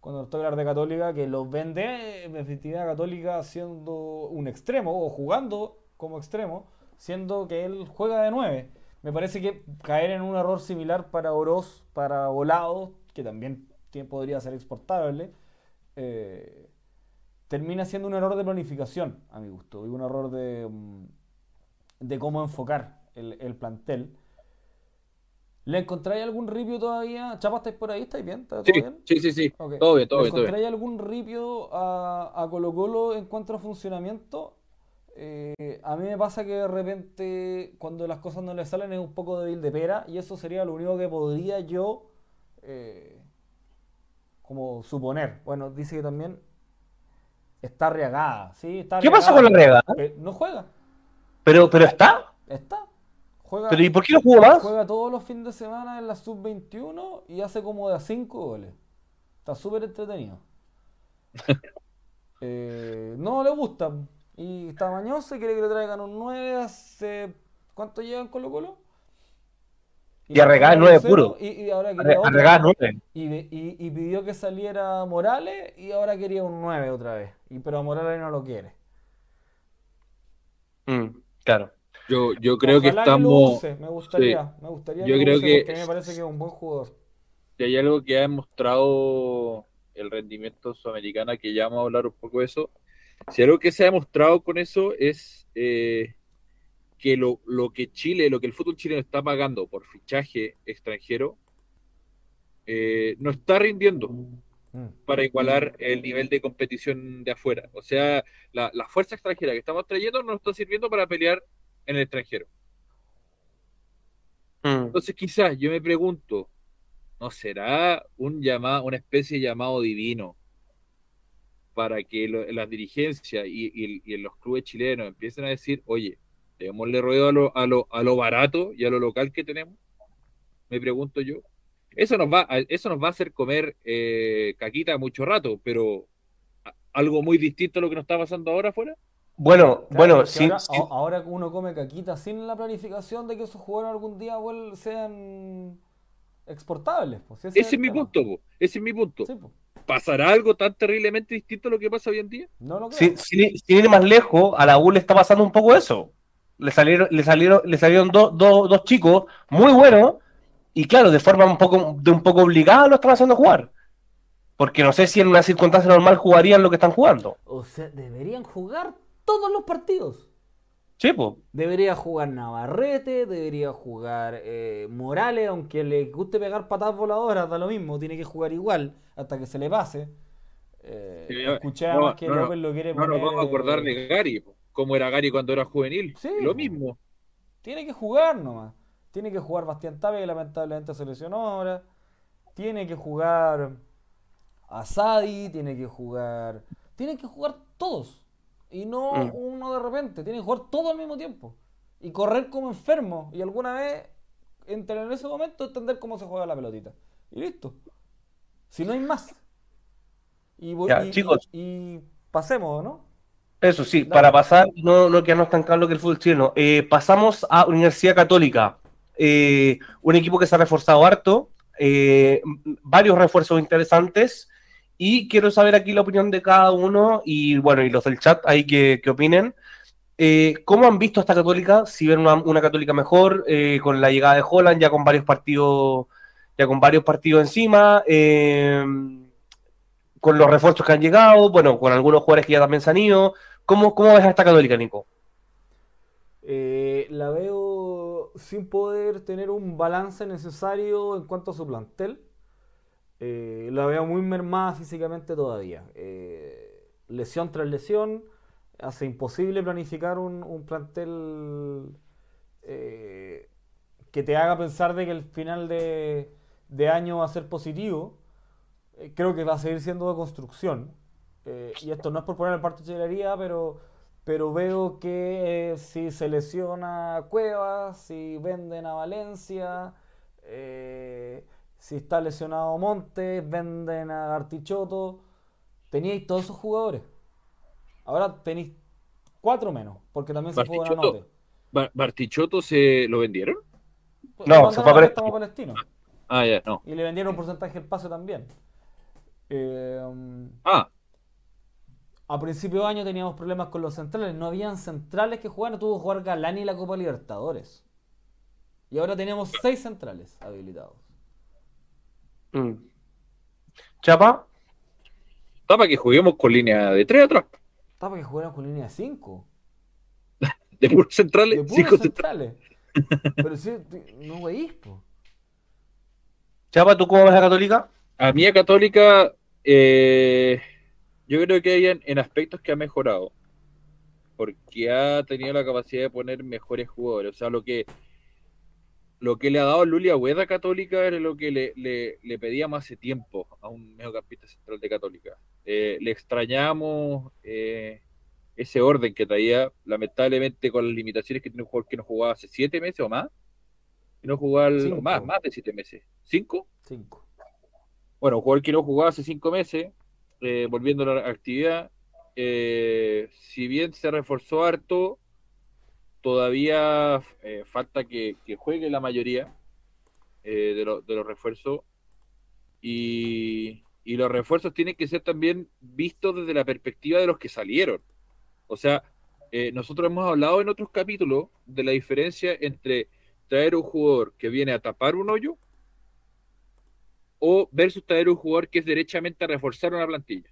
cuando nos toque hablar de Católica, que los vende en definitiva Católica siendo un extremo o jugando como extremo, siendo que él juega de 9. Me parece que caer en un error similar para Oroz, para Volado, que también podría ser exportable, eh, termina siendo un error de planificación, a mi gusto, y un error de, mm, de cómo enfocar el plantel. ¿Le encontráis algún ripio todavía? Chapa, ¿estáis por ahí? ¿Estáis bien? ¿Está todo Sí, bien? sí, sí, sí. Ok. Todo bien, todo ¿Le bien, todo bien. encontráis algún ripio a, a Colo Colo en cuanto a funcionamiento? Eh, a mí me pasa que de repente cuando las cosas no le salen es un poco débil de pera y eso sería lo único que podría yo eh, como suponer. Bueno, dice que también está regada, ¿sí? Está ¿Qué arriesgada, con la Rega? pero No juega, Pero, pero está. está. Juega, Pero ¿y por qué no jugó más? juega todos los fines de semana en la sub-21 y hace como de a 5 goles. Está súper entretenido. *laughs* Eh, no le gusta. Y está mañoso y quiere que le traigan un 9 hace... ¿Cuánto llevan Colo Colo? Y le nueve pusieron puro. Y, y ahora quería otro. Y, y- y pidió que saliera Morales y ahora quería un 9 otra vez. Y, pero Morales no lo quiere. Mm, claro. Yo, yo creo que Ojalá estamos. me gustaría. Me gustaría Yo lo creo que- me parece que es un buen jugador. Si hay algo que ha demostrado el rendimiento sudamericana, que ya vamos a hablar un poco de eso, si algo que se ha demostrado con eso es eh, que lo, lo que Chile, lo que el fútbol chileno está pagando por fichaje extranjero, eh, no está rindiendo Mm. para igualar el nivel de competición de afuera. O sea, la, la fuerza extranjera que estamos trayendo no está sirviendo para pelear en el extranjero. Mm. Entonces, quizás yo me pregunto, ¿no será un llamado, una especie de llamado divino para que lo- las dirigencias y, y- y los clubes chilenos empiecen a decir, oye, démosle ruedo a lo, a, lo, a lo barato y a lo local que tenemos? Me pregunto yo. Eso nos va, a- eso nos va a hacer comer eh, caquita mucho rato, pero algo muy distinto a lo que nos está pasando ahora afuera. Bueno, Claro, bueno, sin- ahora, sin- uno come caquita sin la planificación de que esos jugadores algún día sean exportables. pues, si Ese es mi punto, po. ese es mi punto. Sí, ¿Pasará algo tan terriblemente distinto a lo que pasa hoy en día? no lo creo. sin- sin- sin ir más lejos, a la U le está pasando un poco eso. Le salieron, le salieron, le salieron dos chicos muy buenos y claro, de forma un poco, de un poco obligada lo están haciendo jugar. Porque no sé si en una circunstancia normal jugarían lo que están jugando. O sea, deberían jugar todos los partidos. Sí, pues. Debería jugar Navarrete, debería jugar eh, Morales, aunque le guste pegar patadas voladoras, da lo mismo, tiene que jugar igual hasta que se le pase. Eh, Sí, no, además que no, no, López lo quiere No nos poner. vamos a acordar eh, de Gary, po, cómo era Gary cuando era juvenil. Sí, Lo mismo. Tiene que jugar nomás. Tiene que jugar Bastián Tapia, que lamentablemente se lesionó ahora. Tiene que jugar Asadi, tiene que jugar. Tienen que jugar todos. Y no Mm. uno de repente. Tienen que jugar todo al mismo tiempo. Y correr como enfermo. Y alguna vez, entre en ese momento, entender cómo se juega la pelotita. Y listo. Si no hay más. Y, voy- Ya, y- chicos. y- y pasemos, ¿no? Eso sí, Dale. para pasar, no, no quedarnos tan claro que el fútbol chileno. Eh, pasamos a Universidad Católica, eh, un equipo que se ha reforzado harto, eh, varios refuerzos interesantes, y quiero saber aquí la opinión de cada uno, y bueno, y los del chat ahí que, que opinen. Eh, ¿Cómo han visto esta Católica? Si ven una, Católica mejor, eh, con la llegada de Holland, ya con varios partidos, ya con varios partidos encima, eh, con los refuerzos que han llegado, bueno, con algunos jugadores que ya también se han ido. ¿Cómo, cómo ves a esta Católica, Nico? Eh, la veo sin poder tener un balance necesario en cuanto a su plantel. Eh, la veo muy mermada físicamente todavía. Eh, lesión tras lesión hace imposible planificar un, un plantel eh, que te haga pensar de que el final de, de año va a ser positivo. Eh, creo que va a seguir siendo de construcción. Y esto no es por poner el parte de chilería, pero, pero veo que si se lesiona Cuevas, si venden a Valencia, si está lesionado Montes, venden a Gartichoto, teníais todos esos jugadores. Ahora tenéis cuatro menos, porque también se. Buenanote. Bar- ¿Bartichotto se lo vendieron? No, Lo se fue a a palestino. Ah, ya, no. Y le vendieron un porcentaje del pase también. Eh, Ah, a principio de año teníamos problemas con los centrales. No habían centrales que jugaran. Tuvo que jugar Galani la Copa Libertadores. Y ahora tenemos seis centrales habilitados. Mm. ¿Chapa? está para que juguemos con línea de tres atrás. Está para que jugaran con línea de 5. *laughs* De puros centrales. De puros cinco centrales. centrales. Pero sí, no veis, po. Chapa, ¿tú cómo ves a Católica? A mí a Católica, eh, yo creo que hay en, en aspectos que ha mejorado. Porque ha tenido la capacidad de poner mejores jugadores. O sea, lo que lo que le ha dado Lulia Hueda a Católica era lo que le, le, le pedíamos hace tiempo a un mediocampista central de Católica. Eh, le extrañamos eh, ese orden que traía, lamentablemente con las limitaciones que tiene un jugador que no jugaba hace siete meses o más. Que no jugaba el- Cinco. más, más de siete meses. ¿Cinco? 5. Bueno, un jugador que no jugaba hace cinco meses, eh, volviendo a la actividad, si bien se reforzó harto, todavía eh, falta que, juegue la mayoría eh, de, lo- de los refuerzos. Y, y los refuerzos tienen que ser también vistos desde la perspectiva de los que salieron. O sea, eh, nosotros hemos hablado en otros capítulos de la diferencia entre traer un jugador que viene a tapar un hoyo o versus traer un jugador que es derechamente a reforzar una plantilla.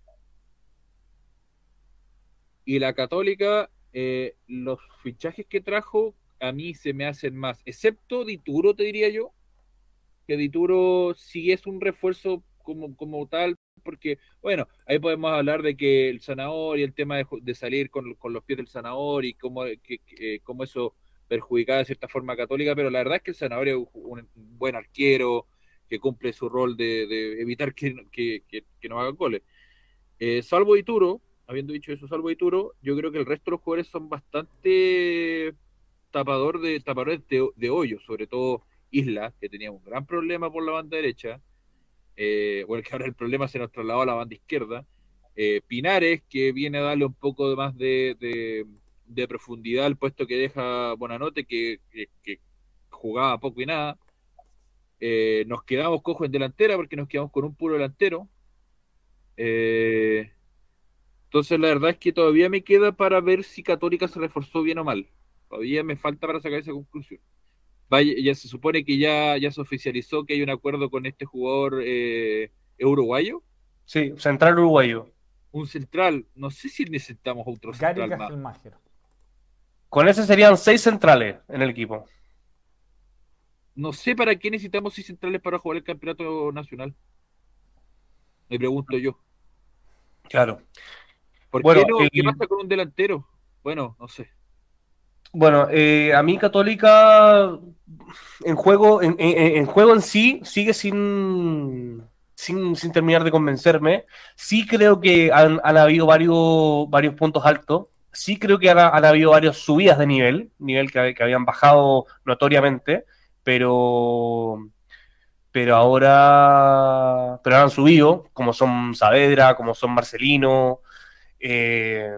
Y la Católica, eh, los fichajes que trajo, a mí se me hacen más, excepto Dituro, te diría yo, que Dituro sí es un refuerzo como, como tal, porque, bueno, ahí podemos hablar de que el sanador y el tema de, de salir con, con los pies del sanador y cómo, que, que- cómo eso perjudicaba de cierta forma Católica, pero la verdad es que el sanador es un, buen arquero, que cumple su rol de, evitar que, que, que, no hagan goles. Eh, salvo Ituro, habiendo dicho eso, salvo Ituro, yo creo que el resto de los jugadores son bastante tapador de, tapadores de, de hoyo, sobre todo Isla, que tenía un gran problema por la banda derecha, eh, bueno, que ahora el problema se nos trasladó a la banda izquierda, eh, Pinares, que viene a darle un poco más de, de, profundidad al puesto que deja Bonanote, que, que, que jugaba poco y nada, eh, nos quedamos cojos en delantera porque nos quedamos con un puro delantero. Eh, entonces la verdad es que todavía me queda para ver si Católica se reforzó bien o mal. Todavía me falta para sacar esa conclusión. Vaya, ya se supone que ya, ya se oficializó que hay un acuerdo con este jugador eh, uruguayo. Sí, central uruguayo. Un central, no sé si necesitamos otro Gary central más. Con ese serían seis centrales en el equipo. No sé para qué necesitamos seis centrales para jugar el campeonato nacional. Me pregunto yo. Claro. ¿Por Bueno, qué no? ¿Qué el- pasa con un delantero? Bueno, no sé. Bueno, eh, a mí Católica en juego, en, en- en juego en sí, sigue sin, sin, sin terminar de convencerme. Sí creo que han, han habido varios, varios puntos altos. Sí creo que han, han habido varias subidas de nivel, nivel que, que habían bajado notoriamente, pero, pero ahora, pero ahora han subido, como son Saavedra, como son Marcelino, eh,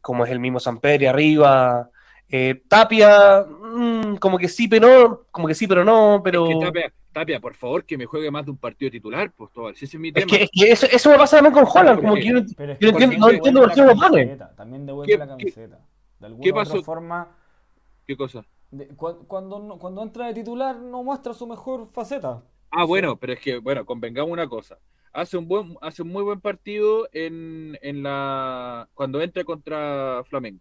como es el mismo Samperi arriba. Eh, Tapia, mm, como que sí, pero no, como que sí, pero no, pero Es que Tapia, Tapia, por favor, que me juegue más de un partido titular, pues todo. Si ese es mi es tema. que, es que eso, eso me pasa también con Holland, como que yo no- Pero es Yo entiendo- no entiendo por qué lo pone. También devuelve ¿Qué- la camiseta. De alguna qué u otra pasó? forma, ¿Qué cosa? de- cu- cuando, no- cuando entra de titular no muestra su mejor faceta. Ah, bueno, pero es que, bueno, convengamos una cosa. Hace un buen, hace un muy buen partido en, en la cuando entra contra Flamengo,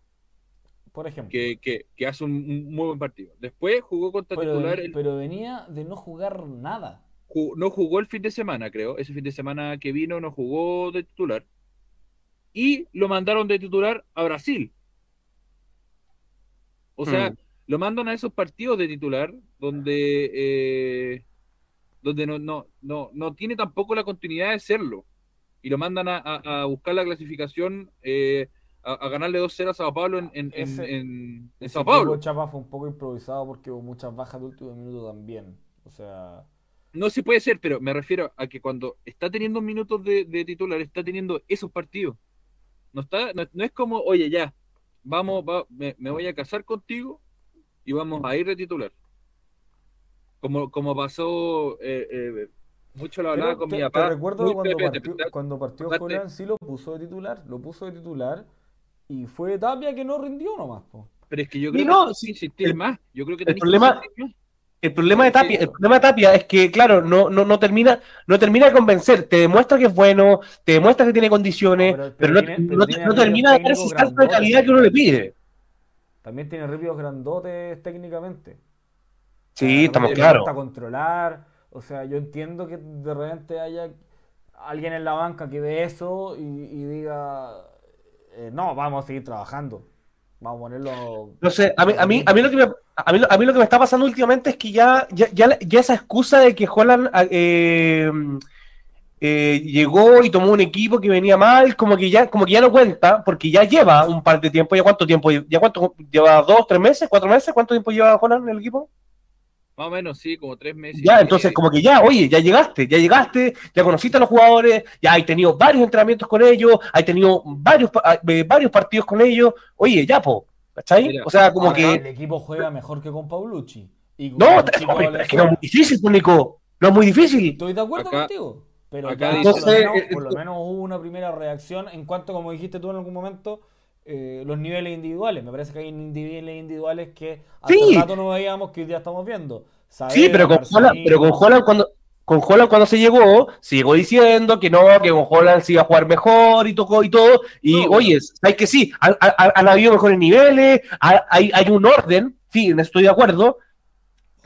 Por ejemplo. que, que, que hace un, muy buen partido. Después jugó contra pero, titular, el- pero venía de no jugar nada. no jugó el fin de semana, creo. Ese fin de semana que vino no jugó de titular. Y lo mandaron de titular a Brasil. O sea, Mm. lo mandan a esos partidos de titular donde, eh, donde no, no, no, no tiene tampoco la continuidad de serlo. Y lo mandan a, a- a buscar la clasificación, eh, a, a ganarle 2-0 a Sao Paulo en, en, Ese- en- en Ese Sao Paulo. Chapa fue un poco improvisado porque hubo muchas bajas de último minuto también. O sea, No se puede ser, pero me refiero a que cuando está teniendo minutos de, de titular, está teniendo esos partidos. No, está, no, no es como, oye, ya, vamos, va- me, me voy a casar contigo y vamos a ir de titular. Como, como pasó, eh, eh, mucho lo hablaba Pero con te, mi te papá. recuerdo Uy, que cuando partió, espérate, cuando partió Holland sí lo puso de titular, lo puso de titular y fue Tapia que no rindió nomás. po. Pero es que yo Y creo no, que sí, insistir el- más. Yo creo que el que problema- más. El problema de Tapia, el problema de Tapia es que, claro, no, no, no termina, no termina de convencer, te demuestra que es bueno, te demuestra que tiene condiciones, No, pero- no, pero no- tiene no ritmos termina de dar ese salto de calidad que uno le pide. También tiene ríos grandotes técnicamente. Sí, estamos claros. controlar. O sea, yo entiendo que de repente haya alguien en la banca que ve eso y, y diga, eh, no, vamos a seguir trabajando. Vamos a ponerlo... No sé, a mí, a mí, a mí lo que me, a mí, lo- a mí lo que me está pasando últimamente es que ya, ya, ya, esa excusa de que Holland eh, eh, llegó y tomó un equipo que venía mal, como que ya, como que ya no cuenta, porque ya lleva un par de tiempo, ya cuánto tiempo, ya cuánto, lleva dos, tres meses, cuatro meses, ¿cuánto tiempo lleva Holland en el equipo? Más o menos, sí, como tres meses. Ya, entonces como que ya, oye, ya llegaste, ya llegaste, ya conociste a los jugadores, ya hay tenido varios entrenamientos con ellos, hay tenido varios, pa- eh, varios partidos con ellos, oye, ya, po, ¿cachai? Mira, o sea, como Ahora, que... El equipo juega mejor que con Paulucci. Y con No, hombre, es que no es muy difícil, pues, Nico. No es muy difícil. Estoy de acuerdo Acá- contigo. Pero acá ya dice- por, lo menos, Entonces, por lo eh, menos hubo una primera reacción en cuanto, como dijiste tú en algún momento, eh, los niveles individuales. Me parece que hay niveles individuales que hace Sí. rato no veíamos que hoy día estamos viendo. Sí, Saavedra, pero con Holland, pero con Holland cuando con Holland cuando se llegó, se llegó diciendo que no, que con Holland se iba a jugar mejor y tocó y todo. Y No, oye, hay que sí, han, han- han habido mejores niveles, ha- hay, hay un orden, sí, en eso estoy de acuerdo,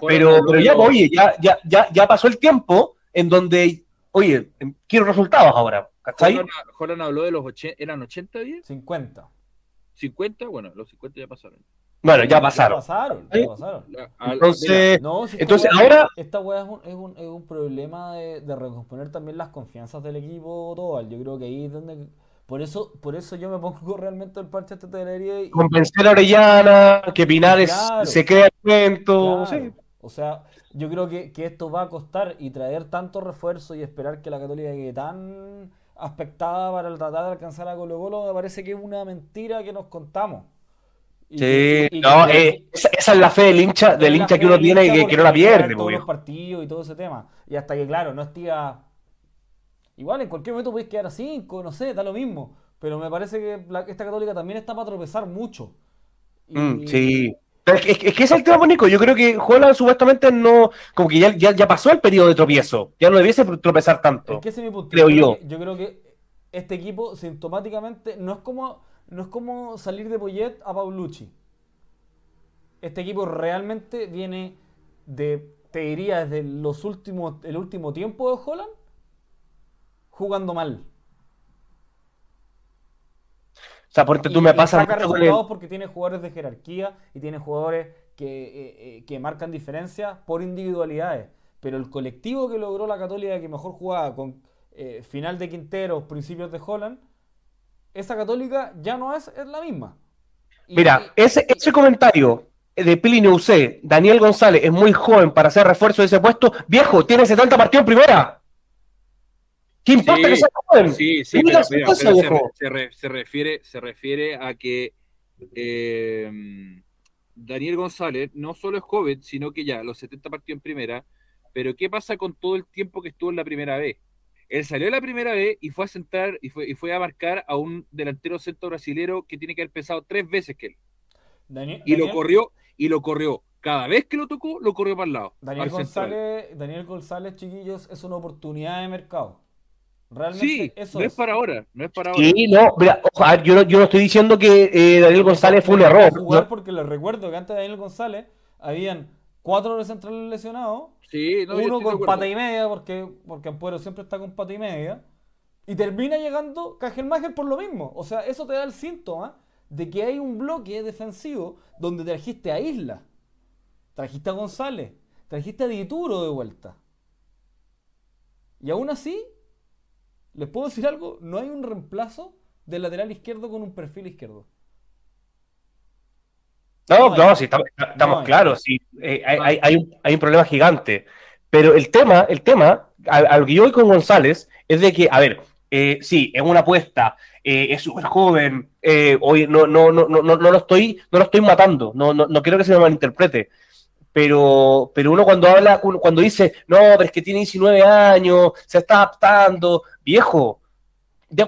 pero, pero ya, oye, ya, ya, ya, ya pasó el tiempo en donde, oye, quiero resultados ahora, ¿cachai? Holland, Holland habló de los 80, ¿eran 80 días? 50. 50, bueno, los 50 ya pasaron. Bueno, ya pasaron. Ya pasaron, ya pasaron. Entonces, No, si esta entonces weá- ahora, Esta weá es un, es, un, es un problema de, de recomponer también las confianzas del equipo total. Yo creo que ahí es donde. Por eso, por eso yo me pongo *laughs* realmente el parche a esta telería y. convencer a Orellana, que Pinares Claro. se crea el cuento, Claro. sí. O sea, yo creo que, que esto va a costar y traer tanto refuerzo y esperar que la Católica quede tan aspectada para tratar de alcanzar a Colo Colo, me parece que es una mentira que nos contamos. Y Sí, y no, que- eh, esa, esa es la fe del hincha, del hincha que uno tiene y que, que no la pierde, todos pues, los partidos y todo ese tema. Y hasta que, claro, no estiga. Igual en cualquier momento puedes quedar a 5, no sé, da lo mismo. Pero me parece que la- esta Católica también está para tropezar mucho. Y- Mm, sí. Pero es, que- es que- es el tema, pues, Nico. Yo creo que Holland supuestamente no, como que ya, ya, ya pasó el periodo de tropiezo. Ya no debiese tropezar tanto. Es que ese es mi punto. creo yo. yo creo que este equipo sintomáticamente no es como no es como salir de Poyet a Paulucci. Este equipo realmente viene de, te diría, desde los últimos, el último tiempo de Holland, jugando mal. Sea, tú me pasas saca el- porque tiene jugadores de jerarquía y tiene jugadores que, eh, eh, que marcan diferencias por individualidades. Pero el colectivo que logró la Católica, que mejor jugaba con eh, final de Quinteros, principios de Holland, esa Católica ya no es, es la misma. Y- Mira, ese, ese comentario de Pili UC, Daniel González es muy joven para hacer refuerzo de ese puesto. Viejo, tiene 70 partidos en primera. ¿Qué importa Sí, que sea joven? Sí, sí, pero, se, viejo. re- se re- se refiere, se refiere a que eh, Daniel González no solo es joven, sino que ya los 70 partidos en primera, pero ¿qué pasa con todo el tiempo que estuvo en la primera vez? Él salió de la primera vez y fue a sentar y fue, y fue a marcar a un delantero centro brasilero que tiene que haber pesado tres veces que él. Daniel, Y lo corrió, y lo corrió. Cada vez que lo tocó, lo corrió para el lado. Daniel. González, Daniel González, chiquillos, es una oportunidad de mercado. Realmente Sí, eso no es. es para ahora, no es para ahora. Sí, no, mira, ojo, a ver, yo, no, yo no estoy diciendo que eh, Daniel González fue un error. porque les recuerdo que antes de Daniel González habían cuatro centrales lesionados, Sí, no, uno con pata y media, porque, porque Ampuero siempre está con pata y media, y termina llegando Cajelmacher por lo mismo. O sea, eso te da el síntoma de que hay un bloque defensivo donde trajiste a Isla, trajiste a González, trajiste a Dituro de vuelta. Y aún así, les puedo decir algo, no hay un reemplazo del lateral izquierdo con un perfil izquierdo. No, No sí, estamos, estamos No hay. claros, sí, eh, hay, hay- hay un, hay un problema gigante. Pero el tema, el tema, a, a lo que yo voy con González, es de que, a ver, eh, sí, es una apuesta, eh, es súper joven, oye, no, no, no, no, no, no lo estoy, no lo estoy matando, no, no, no quiero que se me malinterprete. Pero, pero uno cuando habla, cuando dice, no, pero es que tiene 19 años, se está adaptando, viejo,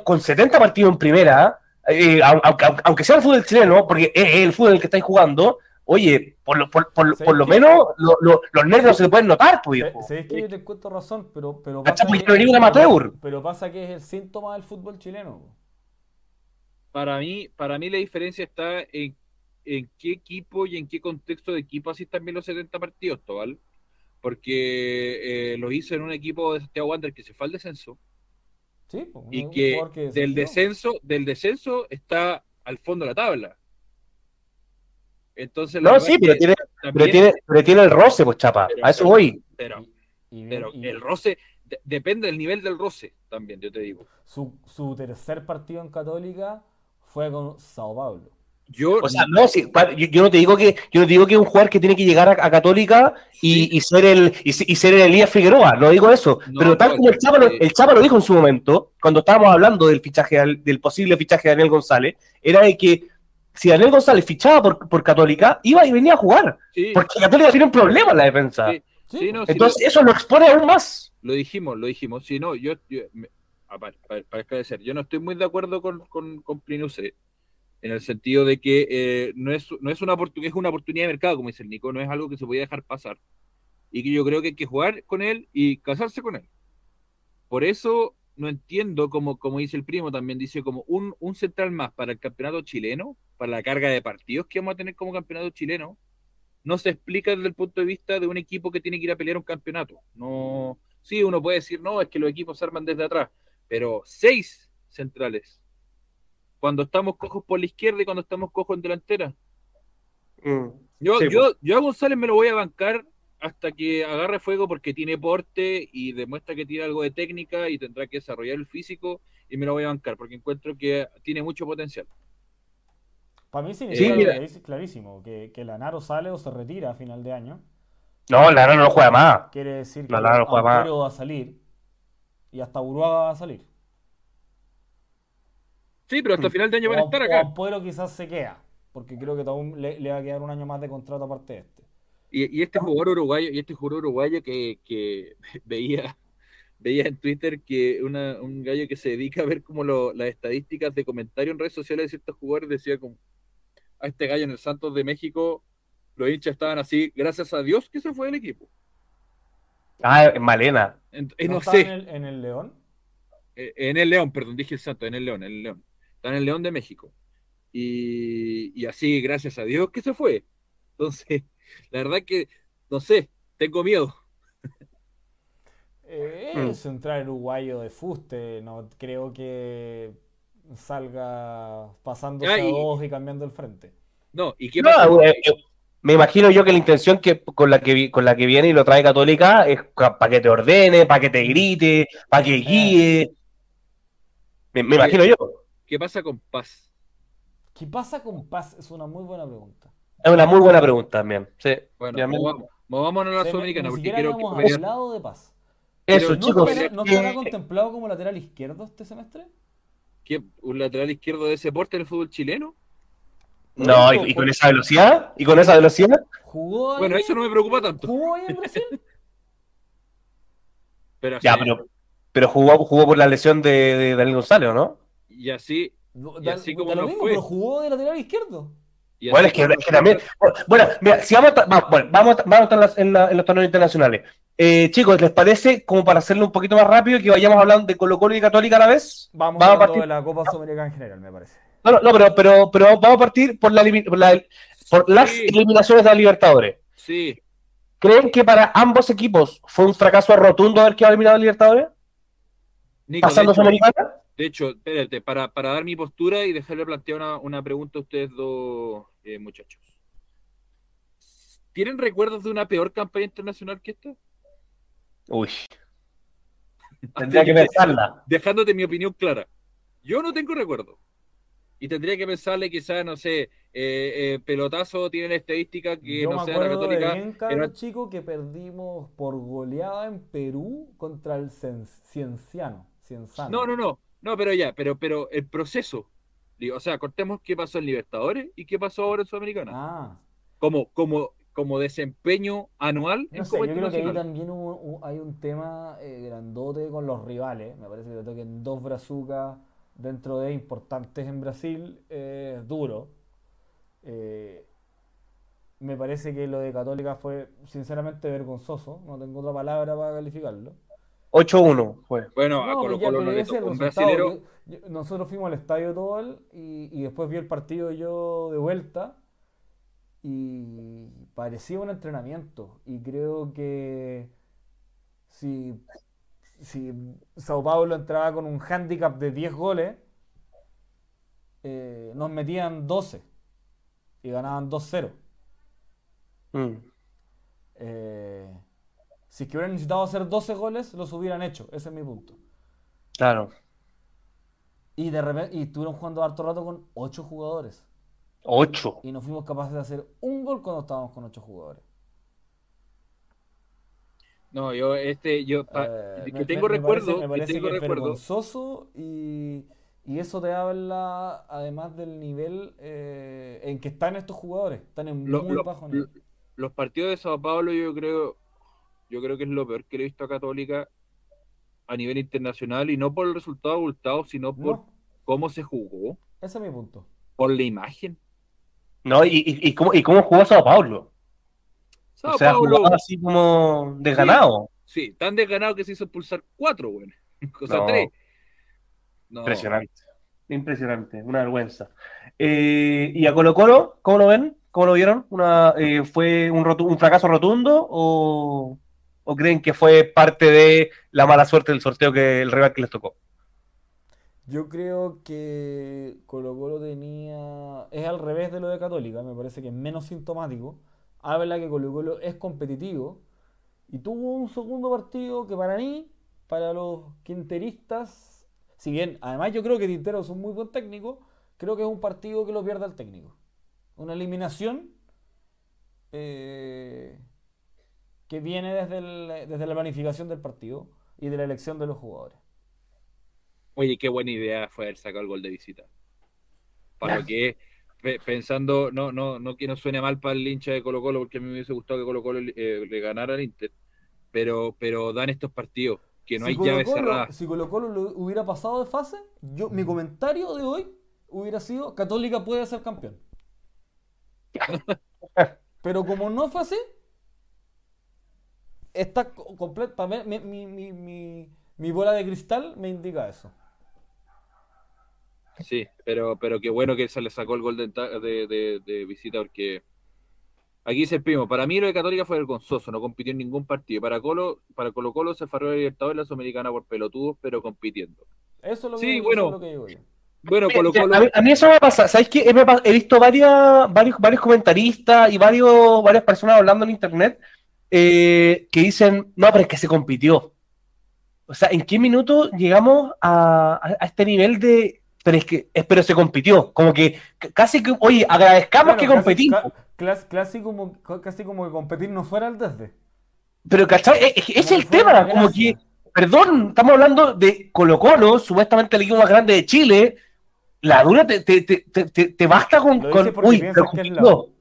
con 70 partidos en primera, eh, au- aunque, aunque- aunque sea el fútbol chileno, porque es el fútbol en el que estáis jugando, oye, por lo, por, por- ¿Sabes por lo menos lo- lo- los nervios se le pueden notar, pues, viejo. ¿Sabes que yo te encuentro razón? Pero, pero pasa Porque que, un amateur. pero pasa que es el síntoma del fútbol chileno. Para mí, para mí la diferencia está en, en qué equipo y en qué contexto de equipo así también los 70 partidos, Tobal. Porque eh, lo hizo en un equipo de Santiago Wander que se fue al descenso Sí, po, y que del descenso, del descenso está al fondo de la tabla. Entonces, la No, sí, pero tiene, también- pero tiene, pero tiene el roce, pues, chapa, Pero- a eso voy. pero- el roce de- depende del nivel del roce también, yo te digo. su, su tercer partido en Católica fue con Sao Paulo. Yo, O sea, no, sí, pa- yo, yo no te digo que, yo no te digo que es un jugador que tiene que llegar a, a Católica y, Sí. y ser el y, se- y ser el Elías Figueroa, no digo eso, No, pero tal no, como el Chapa, lo, el Chapa lo dijo en su momento, cuando estábamos hablando del fichaje del, posible fichaje de Daniel González, era de que si Daniel González fichaba por, por Católica, iba y venía a jugar, sí, porque Católica tiene un problema en la defensa. Sí. No, Entonces eso lo expone aún más. Lo dijimos, lo dijimos. Sí, no, yo, yo- me- para, para- para esclarecer, yo no estoy muy de acuerdo con, con, con Plinus C, en el sentido de que eh, no, es, no es una es una oportunidad de mercado, como dice el Nico, no es algo que se podía dejar pasar. Y que yo creo que hay que jugar con él y casarse con él. Por eso no entiendo, como, como dice el primo, también dice como un, un central más para el campeonato chileno, para la carga de partidos que vamos a tener como campeonato chileno, no se explica desde el punto de vista de un equipo que tiene que ir a pelear un campeonato. No, sí, uno puede decir, no, es que los equipos se arman desde atrás, pero seis centrales. Cuando estamos cojos por la izquierda y cuando estamos cojos en delantera. Yo, Sí, yo, yo a González me lo voy a bancar hasta que agarre fuego porque tiene porte y demuestra que tiene algo de técnica y tendrá que desarrollar el físico y me lo voy a bancar porque encuentro que tiene mucho potencial. Para mí significa Sí, que dice clarísimo, que, que Lanaro sale o se retira a final de año. No, la no, juega más. Quiere decir que No, Lanaro juega más. Ampuero va a salir y hasta Uruguay va a salir. Sí, pero hasta final de año van a O, estar o acá. Ampuero quizás se queda, porque creo que aún le, le va a quedar un año más de contrato aparte de este. Y, y este jugador uruguayo, y este jugador uruguayo que, que *laughs* veía, veía en Twitter que una- un gallo que se dedica a ver como lo- las estadísticas de comentarios en redes sociales de ciertos jugadores decía como a este gallo en el Santos de México, los hinchas estaban así, gracias a Dios que se fue del equipo. Ah, en Malena. Ent- eh, no, estaba sé, En el, en el León? en el León, perdón, dije el Santos, en el León, en el León. Está en el León de México. Y, y así, gracias a Dios que se fue. Entonces, *laughs* la verdad que, no sé, tengo miedo. Eh, Mm. el central uruguayo de fuste, no creo que salga pasándose Ya, a y- dos y cambiando el frente. No, ¿y qué No, pasa? eh, eh, me imagino yo que la intención que con la que vi- con la que viene y lo trae Católica es para que te ordene, para que te grite, para que guíe. Me, me imagino yo. ¿Qué pasa con Paz? ¿Qué pasa con Paz? Es una muy buena pregunta. Es una muy buena pregunta también. Sí. Bueno, movamos- movámonos a la Sudamericana Ni porque siquiera quiero que hablado de Paz. Eso, ¿No, chicos. estará, no estará contemplado como lateral izquierdo este semestre? ¿Qué- un lateral izquierdo de ese porte en el fútbol chileno. no, y, y con esa velocidad, y con esa velocidad, ¿Jugó ahí? Bueno, eso no me preocupa tanto. ¿Jugó ahí en Brasil? Pero así, ya, pero, pero jugó, jugó por la lesión de, de Daniel González, ¿o ¿no? Y así, Y así como lo no mismo, fue. pero jugó de lateral izquierdo. Bueno, es que, como- es que también. Bueno, mira, si vamos a, bueno, vamos, a- vamos a estar en, la- los torneos internacionales. Eh, chicos, ¿les parece, como para hacerlo un poquito más rápido, que vayamos hablando de Colo Colo y Católica a la vez? Vamos, Vamos a partir- de la Copa Sudamericana en general, me parece. No, no, no, pero, pero, pero vamos a partir por, la, por, la- por las Sí. eliminaciones de la Libertadores. Sí, ¿Creen que para ambos equipos fue un fracaso rotundo haber quedado eliminado de Libertadores? Nico, de Pasando a hecho, de hecho, espérate, para, para dar mi postura y dejarle plantear una, una pregunta a ustedes dos eh, muchachos. ¿Tienen recuerdos de una peor campaña internacional que esta? Uy. *laughs* Tendría que pensarla. dejándote mi opinión clara. Yo no tengo recuerdo. Y tendría que pensarle quizás, no sé, eh, eh, pelotazo tiene la estadística que Yo no me sea la acuerdo de católica. bien, chico, que perdimos por goleada en Perú contra el Cien- No, no, no, no, pero ya, pero, pero el proceso. Digo, o sea, cortemos qué pasó en Libertadores y qué pasó ahora en Sudamericana. Ah, Como, como, como desempeño anual no sé, yo creo que ahí también hubo- hubo- hay un tema eh, grandote con los rivales. Me parece que le toquen dos brazucas dentro de importantes en Brasil eh, es duro. Eh, me parece que lo de Católica fue sinceramente vergonzoso. No tengo otra palabra para calificarlo. 8-1 fue. Bueno, a No, Colo pues ya, Colo pero no le tocó un resultado. brasilero. Yo- yo- nosotros fuimos al estadio todo él y, y después vi el partido yo de vuelta y parecía un entrenamiento. Y creo que si, si Sao Paulo entraba con un handicap de 10 goles, eh, nos metían 12 y ganaban 2-0. Mm. Eh, si es que hubieran necesitado hacer 12 goles, los hubieran hecho. Ese es mi punto. Claro. Y de repente, y estuvieron jugando harto rato con 8 jugadores. 8. Y no fuimos capaces de hacer un gol cuando estábamos con 8 jugadores. No, yo, este, yo, pa- Eh, que me- tengo me- recuerdo, parece- me que parece tengo que recuerdo. vergonzoso y, y eso te habla además del nivel eh, en que están estos jugadores. Están en Lo- muy lo- bajo nivel. los partidos de Sao Paulo yo creo yo creo que es lo peor que le he visto a Católica a nivel internacional y no por el resultado abultado sino por No, cómo se jugó ese es mi punto. por la imagen ¿No? ¿Y, y, y cómo, ¿Y cómo jugó Sao Paulo? Sao o sea, Paulo jugaba así como desganado. sí tan desganado que se hizo expulsar cuatro bueno o sea No. tres No. Impresionante. Impresionante, una vergüenza. Eh, ¿Y a Colo Colo, cómo lo ven? ¿Cómo lo vieron? Una, eh, ¿Fue un, rotu- un fracaso rotundo o, o creen que fue parte de la mala suerte del sorteo que el rival que les tocó? Yo creo que Colo Colo tenía. Es al revés de lo de Católica, me parece que es menos sintomático. Habla que Colo Colo es competitivo y tuvo un segundo partido que para mí, para los quinteristas, si bien además yo creo que Tintero es un muy buen técnico, creo que es un partido que lo pierde el técnico. Una eliminación eh, que viene desde, el- desde la planificación del partido y de la elección de los jugadores. oye qué buena idea fue haber sacado el gol de visita para lo que pensando no no no que no suene mal para el hincha de Colo Colo porque a mí me hubiese gustado que Colo Colo eh, le ganara al Inter pero pero dan estos partidos que no si hay Colo llave Colo- cerrada Si Colo Colo lo hubiera pasado de fase, yo, mi comentario de hoy hubiera sido Católica puede ser campeón. *laughs* Pero como no fue así, está co- completa. Mi, mi, mi, mi- mi bola de cristal me indica eso. Sí, pero, pero qué bueno que se le sacó el gol de, de, de- de visita porque aquí dice el primo, para mí lo de Católica fue vergonzoso, no compitió en ningún partido. Para Colo, para Colo Colo se farreó a Libertadores la Sudamericana por pelotudos, pero compitiendo. Eso es lo que, Sí, bueno. es lo que digo yo. Bueno, Colo Colo. a, mí, a mí eso me pasa, ¿sabes qué? He visto varias, varios, varios comentaristas y varios, varias personas hablando en internet eh, que dicen, no, pero es que se compitió. O sea, ¿en qué minuto llegamos a, a- a este nivel de... Pero es que, es- pero se compitió, como que casi que, oye, agradezcamos Claro, que casi- competimos. ca- clas- casi, como, casi como que competir no fuera el desde. Pero, ¿cachai? Es, es- el tema, como que, perdón, estamos hablando de Colo Colo, supuestamente el equipo más grande de Chile, la dura te, te, te, te, basta con, con uy, pero que es la compitió. U.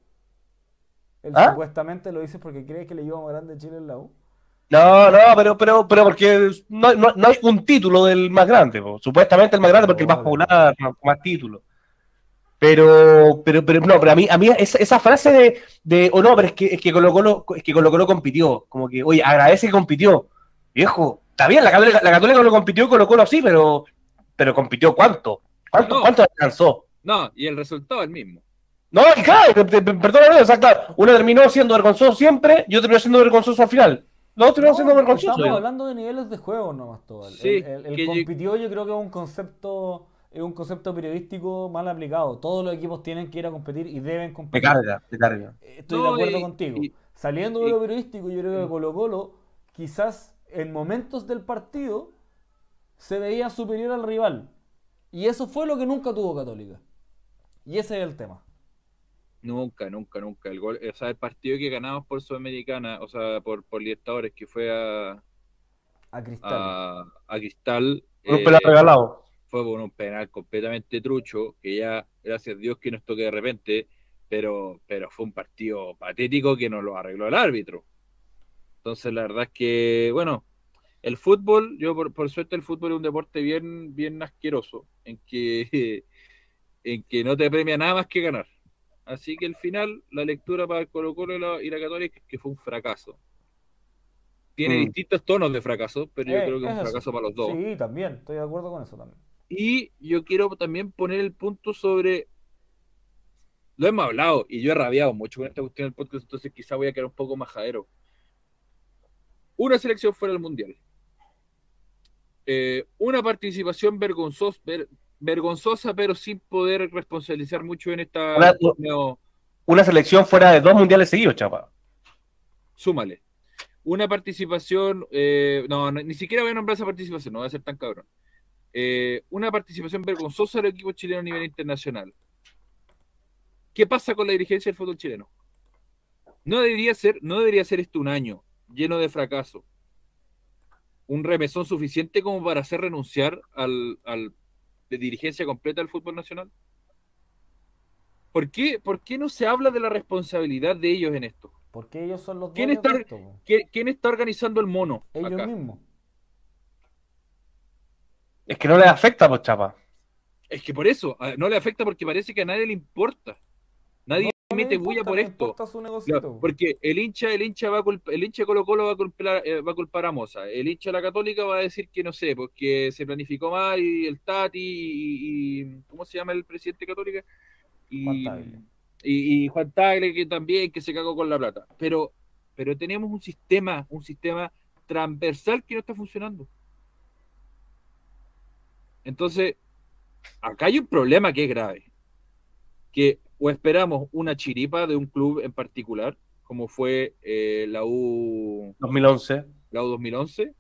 Él ¿Ah? supuestamente lo dices porque crees que le lleva más grande Chile en la U. No, no, pero, pero, pero porque no, no, no hay un título del más grande, po. supuestamente el más grande porque el más popular, más, más títulos. Pero, pero, pero no, pero a mí, a mí esa, esa frase de, de oh no, pero es que, es que Colo Colo, es que Colo Colo compitió, como que, oye, agradece que compitió. Viejo, está bien, la Católica, la Católica no compitió, Colo Colo sí, pero, pero compitió cuánto, cuánto, No. cuánto alcanzó. No, y el resultado es el mismo. No, y claro, pe- pe- perdóname, o sea, claro, uno terminó siendo vergonzoso siempre, yo terminé siendo vergonzoso al final. Los dos terminaron siendo No, vergonzosos. Estamos hablando de niveles de juego nomás, todo. Sí, el, el- el que yo- compitió yo creo que es un concepto es un concepto periodístico mal aplicado. Todos los equipos tienen que ir a competir y deben Me competir. carga, me carga. Estoy No, de acuerdo y- contigo. y- Saliendo de y- lo periodístico, yo creo que Mm. Colo Colo quizás en momentos del partido se veía superior al rival. Y eso fue lo que nunca tuvo Católica. Y ese es el tema. Nunca, nunca, nunca. El gol, o sea, el partido que ganamos por Sudamericana, o sea, por, por Libertadores, que fue a, A Cristal. a, a Cristal, Un eh, regalado. fue por un penal completamente trucho, que ya, gracias a Dios que nos toque de repente, pero, pero fue un partido patético que nos lo arregló el árbitro. Entonces, la verdad es que, bueno, el fútbol, yo por, por suerte el fútbol es un deporte bien, bien asqueroso, en que, *laughs* en que no te premia nada más que ganar. Así que al final, la lectura para el Colo Colo y la, y la Católica es que fue un fracaso. Tiene Mm. distintos tonos de fracaso, pero yo Eh, creo que es un eso. fracaso para los dos. Sí, también. Estoy de acuerdo con eso también. Y yo quiero también poner el punto sobre. Lo hemos hablado y yo he rabiado mucho con esta cuestión del podcast, entonces quizá voy a quedar un poco majadero. Una selección fuera del mundial. Eh, una participación vergonzosa, ver- vergonzosa, pero sin poder responsabilizar mucho en esta Una-. Una selección fuera de dos mundiales seguidos, chapa. Súmale. Una participación, eh, no, no, ni siquiera voy a nombrar esa participación, no voy a ser tan cabrón. Eh, una participación vergonzosa del equipo chileno a nivel internacional. ¿Qué pasa con la dirigencia del fútbol chileno? No debería ser, no debería ser esto un año lleno de fracaso. Un remesón suficiente como para hacer renunciar al, al de dirigencia completa del fútbol nacional. ¿Por qué, ¿Por qué no se habla de la responsabilidad de ellos en esto? Porque ellos son los ¿Quién está- de esto. ¿Quién, quién está organizando el mono? Ellos acá? mismos. Es que no les afecta, pues, chapa. Es que por eso, a- no le afecta porque parece que a nadie le importa. Mete bulla por esto. porque el hincha, el hincha va a culp- el hincha Colo Colo va a culpar, eh, va a culpar a Moza. El hincha de la Católica va a decir que no sé, porque se planificó mal y el Tati y, y- ¿cómo se llama el presidente Católica? Y Juan y, y Juan Tagle que también que se cagó con la plata. Pero pero tenemos un sistema, un sistema transversal que no está funcionando. Entonces, acá hay un problema que es grave. Que o esperamos una chiripa de un club en particular, como fue eh, la U 2011. la U 2011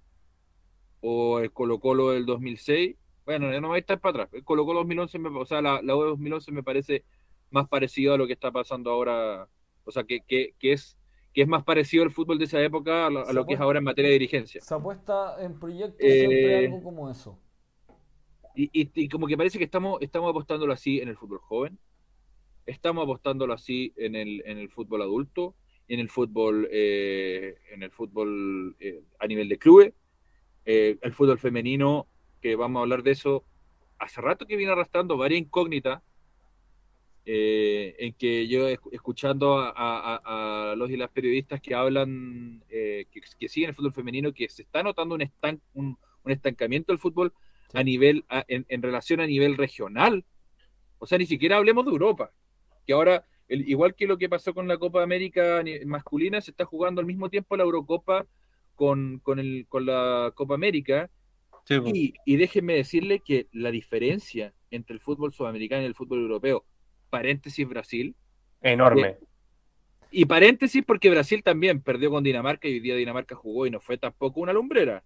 o el Colo Colo del 2006. Bueno, ya no voy a estar para atrás. El Colo Colo 2011, me- o sea, la, la U 2011 me parece más parecido a lo que está pasando ahora, o sea, que, que, que es que es más parecido al fútbol de esa época a lo, a lo que es ahora en materia de dirigencia. Se apuesta en proyectos Eh, siempre algo como eso. Y, y- y como que parece que estamos, estamos apostándolo así en el fútbol joven, estamos apostándolo así en el, en el fútbol adulto, en el fútbol, eh, en el fútbol eh, a nivel de clubes, eh, el fútbol femenino, que vamos a hablar de eso, hace rato que viene arrastrando varias incógnitas, eh, en que yo esc- escuchando a, a- a los y las periodistas que hablan, eh, que, que siguen el fútbol femenino, que se está notando un, estanc- un, un estancamiento del fútbol a nivel, a- en, en relación a nivel regional. O sea, ni siquiera hablemos de Europa, que ahora, el- igual que lo que pasó con la Copa América masculina, se está jugando al mismo tiempo la Eurocopa con, con, el, con la Copa América. Sí, pues. Y, y déjenme decirle que la diferencia entre el fútbol sudamericano y el fútbol europeo. Paréntesis Brasil. Enorme. Y paréntesis porque Brasil también perdió con Dinamarca y hoy día Dinamarca jugó y no fue tampoco una lumbrera.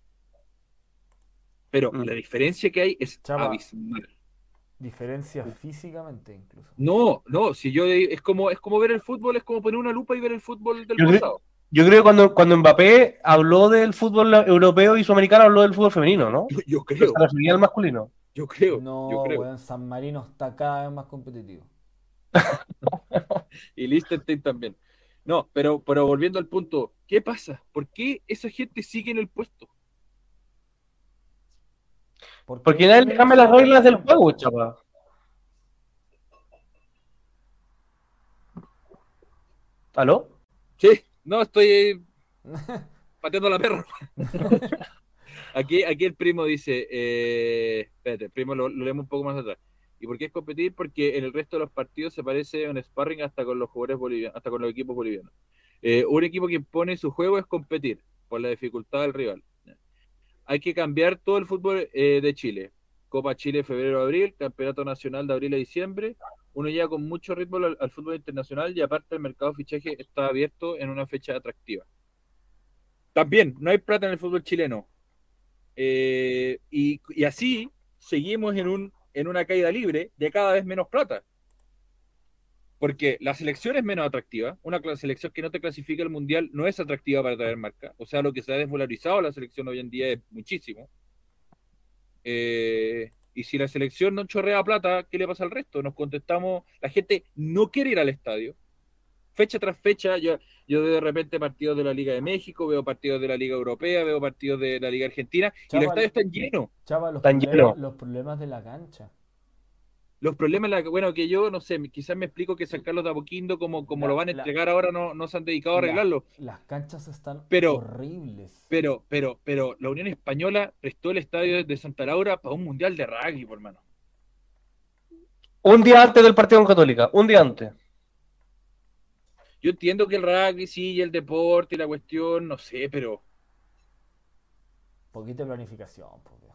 Pero Mm. la diferencia que hay es Chava. abismal. Diferencia físicamente incluso. No, no, si yo es como es como ver el fútbol, es como poner una lupa y ver el fútbol del Yo creo- pasado. Yo creo que cuando, cuando Mbappé habló del fútbol europeo y sudamericano, habló del fútbol femenino, ¿no? Yo, yo creo, Se refería al masculino. yo creo, No, yo creo. weón, San Marino está cada vez más competitivo. *laughs* Y Liechtenstein también. No, pero, pero volviendo al punto, ¿qué pasa? ¿Por qué esa gente sigue en el puesto? Porque nadie le cambia las reglas del juego, chapa. ¿Aló? Sí, no, estoy *laughs* pateando la perra. *laughs* aquí, aquí el primo dice, eh, espérate, el primo lo, lo leemos un poco más atrás. ¿Y por qué es competir? Porque en el resto de los partidos se parece a un sparring hasta con los jugadores bolivianos, hasta con los equipos bolivianos. Eh, un equipo que impone su juego es competir por la dificultad del rival. Hay que cambiar todo el fútbol eh, de Chile. Copa Chile febrero-abril, Campeonato Nacional de abril a diciembre. Uno llega con mucho ritmo al, fútbol internacional y aparte el mercado fichaje está abierto en una fecha atractiva. También, no hay plata en el fútbol chileno. Eh, y, y así seguimos en, un, en una caída libre de cada vez menos plata. Porque la selección es menos atractiva. Una selección que no te clasifica al mundial no es atractiva para traer marca. O sea, lo que se ha desvalorizado la selección hoy en día es muchísimo. Eh, y si la selección no chorrea plata, ¿qué le pasa al resto? Nos contestamos, la gente no quiere ir al estadio. Fecha tras fecha, yo, yo veo de repente partidos de la Liga de México, veo partidos de la Liga Europea, veo partidos de la Liga Argentina, y los estadios están llenos. Chava, problemas, los problemas de la cancha. Los problemas, la- bueno, que yo no sé, quizás me explico que San Carlos de Apoquindo, como, como La- lo van a la- entregar ahora, no, no se han dedicado a La- arreglarlo. Las canchas están Pero- horribles. Pero, pero, pero la Unión Española prestó el estadio de Santa Laura para un mundial de rugby, por hermano. Un día antes del partido con Católica, un día antes. Yo entiendo que el rugby sí, y el deporte y la cuestión, no sé, pero Poquita planificación, pues, viejo.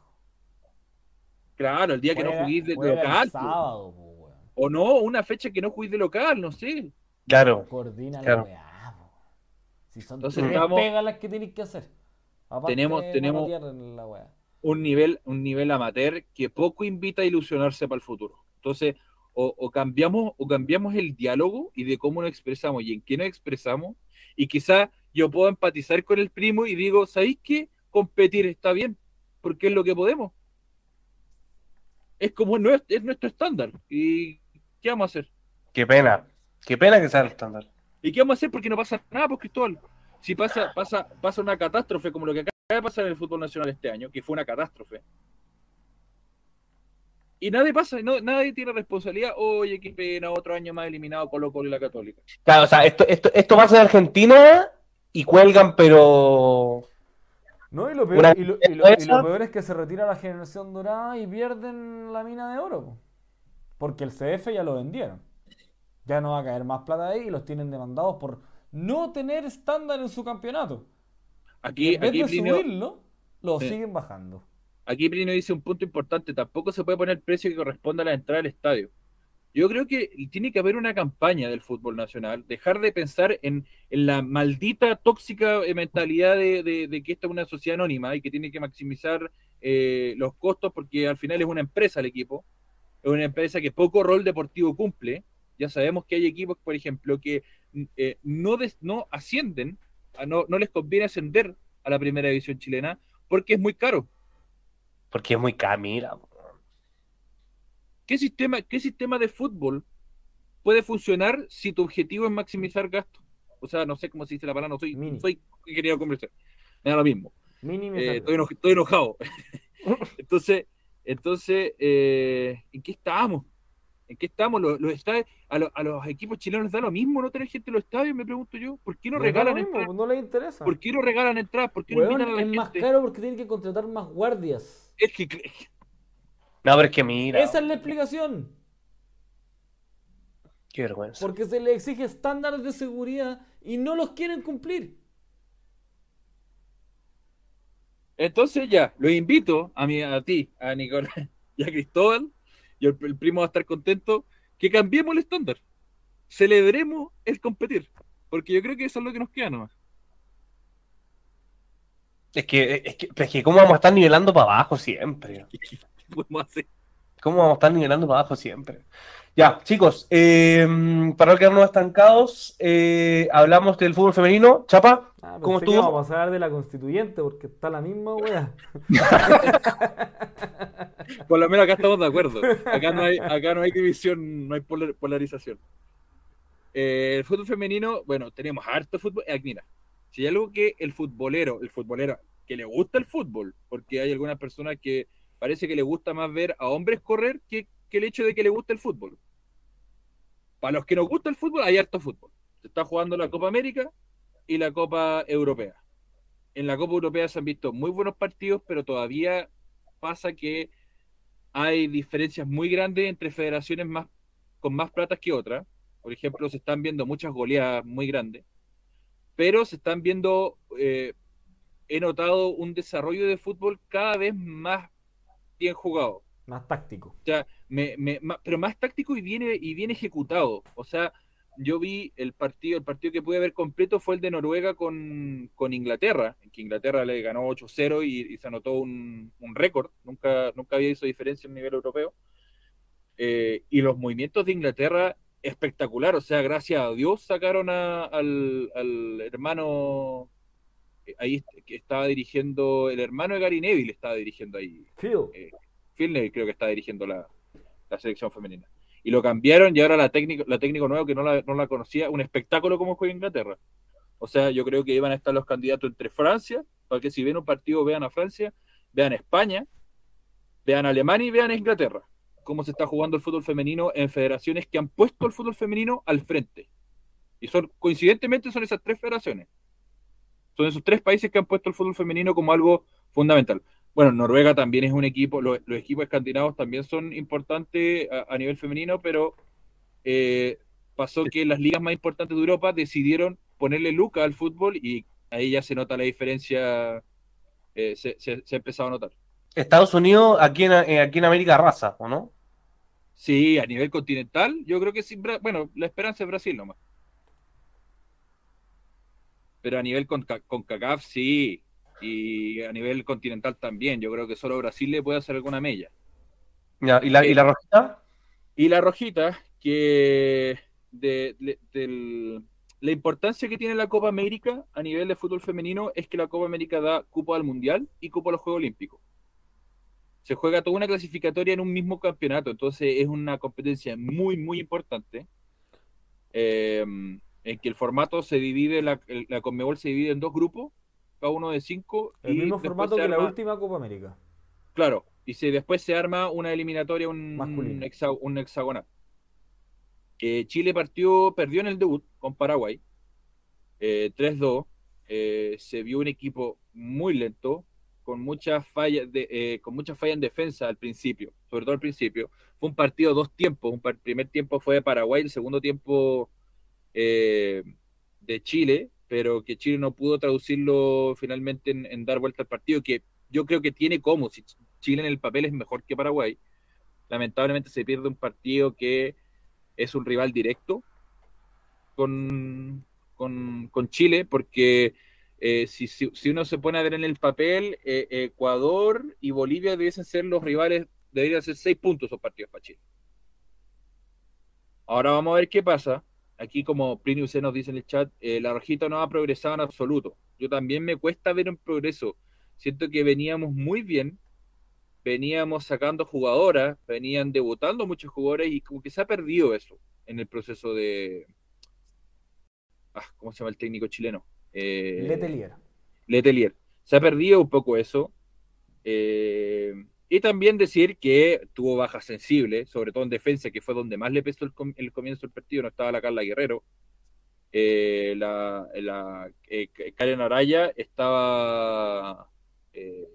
Claro, el día que no juguís de, local, sábado, o no, una fecha que no juguís de local, no sé. Claro. Coordina Claro. la weá. Si son Entonces tres estamos- pegas las que tienes que hacer. Aparte Tenemos- tenemos- la. Un nivel, un nivel amateur que poco invita a ilusionarse para el futuro. Entonces, o, o cambiamos, o cambiamos el diálogo y de cómo nos expresamos y en qué nos expresamos, y quizá yo puedo empatizar con el primo y digo, ¿sabéis qué? Competir está bien, porque es lo que podemos. Es como nues- es nuestro estándar. ¿Y qué vamos a hacer? Qué pena. Qué pena que sea el estándar. ¿Y qué vamos a hacer? Porque no pasa nada, pues Cristóbal. Si pasa, pasa, pasa una catástrofe como lo que acaba de pasar en el fútbol nacional este año, que fue una catástrofe. Y nadie pasa, no, nadie tiene responsabilidad. Oye, qué pena, otro año más eliminado Colo Colo y la Católica. Claro, o sea, esto, esto, esto pasa en Argentina y cuelgan, pero. No, y lo, peor, y, lo, y lo- y esa- lo peor es que se retira la generación dorada y pierden la mina de oro. po. Porque el CF ya lo vendieron. Ya no va a caer más plata ahí y los tienen demandados por no tener estándar en su campeonato. Aquí, en vez aquí, de Plinio, subirlo, lo Sí. siguen bajando. aquí Plinio dice un punto importante, tampoco se puede poner el precio que corresponde a la entrada al estadio. Yo creo que tiene que haber una campaña del fútbol nacional, dejar de pensar en, la maldita, tóxica eh, mentalidad de, que esta es una sociedad anónima y que tiene que maximizar eh, los costos porque al final es una empresa el equipo, es una empresa que poco rol deportivo cumple. Ya sabemos que hay equipos, por ejemplo, que eh, no, des- no ascienden, no, no les conviene ascender a la primera división chilena porque es muy caro. Porque es muy camila. ¿Qué sistema, ¿Qué sistema de fútbol puede funcionar si tu objetivo es maximizar gastos? O sea, no sé cómo se dice la palabra, no soy, Mini. soy ingeniero comercial. Me da lo mismo. Eh, estoy, estoy enojado. *laughs* entonces, entonces eh, ¿en qué estamos? ¿En qué estamos? Los, los estadios, a, lo- a los equipos chilenos les da lo mismo no tener gente en los estadios, me pregunto yo. ¿Por qué no regalan entradas? no les interesa. ¿Por qué no regalan entradas? ¿Por qué no invitan a la es más caro porque tienen que contratar más guardias. Es que No, pero es que mira. Esa es la explicación. Qué vergüenza. Porque se le exige estándares de seguridad y no los quieren cumplir. Entonces ya, los invito a mí, a ti, a Nicolás *laughs* y a Cristóbal, y el, el primo va a estar contento, que cambiemos el estándar. Celebremos el competir. Porque yo creo que eso es lo que nos queda nomás. Es que, es que, es que ¿cómo vamos a estar nivelando para abajo siempre? ¿Qué podemos hacer? ¿Cómo vamos a estar nivelando para abajo siempre? Ya, chicos, eh, para no quedarnos estancados, eh, hablamos del fútbol femenino. Chapa, Ah, ¿Cómo estuvo? íbamos a hablar de la constituyente porque está la misma wea. *laughs* Por lo menos acá estamos de acuerdo. Acá no hay, acá no hay división, no hay polar- polarización. Eh, el fútbol femenino, bueno, tenemos harto fútbol. Eh, mira, si hay algo que el futbolero, el futbolero que le gusta el fútbol, porque hay algunas personas que parece que le gusta más ver a hombres correr que, que el hecho de que le guste el fútbol. Para los que nos gusta el fútbol, hay harto fútbol. Se está jugando la Copa América y la Copa Europea. En la Copa Europea se han visto muy buenos partidos, pero todavía pasa que hay diferencias muy grandes entre federaciones más con más platas que otras. Por ejemplo, se están viendo muchas goleadas muy grandes, pero se están viendo, eh, he notado un desarrollo de fútbol cada vez más bien jugado. Más táctico. O sea, me, me- pero más táctico y bien, y bien ejecutado. O sea, yo vi el partido, el partido que pude ver completo fue el de Noruega con, con Inglaterra, en que Inglaterra le ganó 8-0 y, y se anotó un, un récord. Nunca, nunca había hizo diferencia en nivel europeo. Eh, y los movimientos de Inglaterra, espectacular. O sea, gracias a Dios sacaron a- al, al hermano ahí que estaba dirigiendo, el hermano de Gary Neville estaba dirigiendo ahí. Phil. Eh, Phil Neville creo que está dirigiendo la, la selección femenina. Y lo cambiaron y ahora la técnico, la técnico nuevo que no la, no la conocía, un espectáculo como juega Inglaterra. O sea, yo creo que iban a estar los candidatos entre Francia, para que si ven un partido vean a Francia, vean a España, vean a Alemania y vean a Inglaterra. Cómo se está jugando el fútbol femenino en federaciones que han puesto el fútbol femenino al frente. Y son, coincidentemente, son esas tres federaciones. Son esos tres países que han puesto el fútbol femenino como algo fundamental. Bueno, Noruega también es un equipo, los, los equipos escandinavos también son importantes a, a nivel femenino, pero eh, pasó que las ligas más importantes de Europa decidieron ponerle luca al fútbol y ahí ya se nota la diferencia, eh, se, se, se ha empezado a notar. Estados Unidos aquí en, eh, aquí en América arrasa, ¿o no? Sí, a nivel continental, yo creo que sí, bueno, la esperanza es Brasil nomás. Pero a nivel con, con CACAF sí, y a nivel continental también, yo creo que solo Brasil le puede hacer alguna mella. Ya, ¿y, la, ¿Y la rojita? Y la rojita, que de, la importancia que tiene la Copa América a nivel de fútbol femenino es que la Copa América da cupo al Mundial y cupo a los Juegos Olímpicos. Se juega toda una clasificatoria en un mismo campeonato, entonces es una competencia muy, muy importante. eh, en que el formato se divide, la, la Conmebol se divide en dos grupos, cada uno de cinco. El y mismo formato que la última Copa América. Claro, y si después se arma una eliminatoria, un, Masculina. hexa- un hexagonal. Eh, Chile partió, perdió en el debut con Paraguay, eh, 3-2. eh, se vio un equipo muy lento, con muchas fallas de, eh, con muchas fallas en defensa al principio, sobre todo al principio. Fue un partido dos tiempos. Un par- el primer tiempo fue de Paraguay, el segundo tiempo eh, de Chile, pero que Chile no pudo traducirlo finalmente en, dar vuelta al partido, que yo creo que tiene como, si Chile en el papel es mejor que Paraguay, lamentablemente se pierde un partido que es un rival directo con, con, con Chile, porque eh, si, si, si uno se pone a ver en el papel, eh, Ecuador y Bolivia debiesen ser los rivales, deberían ser seis puntos esos partidos para Chile. Ahora vamos a ver qué pasa. Aquí, como Plinio C nos dice en el chat, eh, la rojita no ha progresado en absoluto. Yo también me cuesta ver un progreso. Siento que veníamos muy bien, veníamos sacando jugadoras, venían debutando muchos jugadores y como que se ha perdido eso en el proceso de... Ah, ¿Cómo se llama el técnico chileno? Eh, Letelier. Letelier. Se ha perdido un poco eso. Eh, y también decir que tuvo bajas sensibles, sobre todo en defensa, que fue donde más le pesó el, com- el comienzo del partido. No estaba la Carla Guerrero. Eh, la la eh, Karen Araya estaba. eh,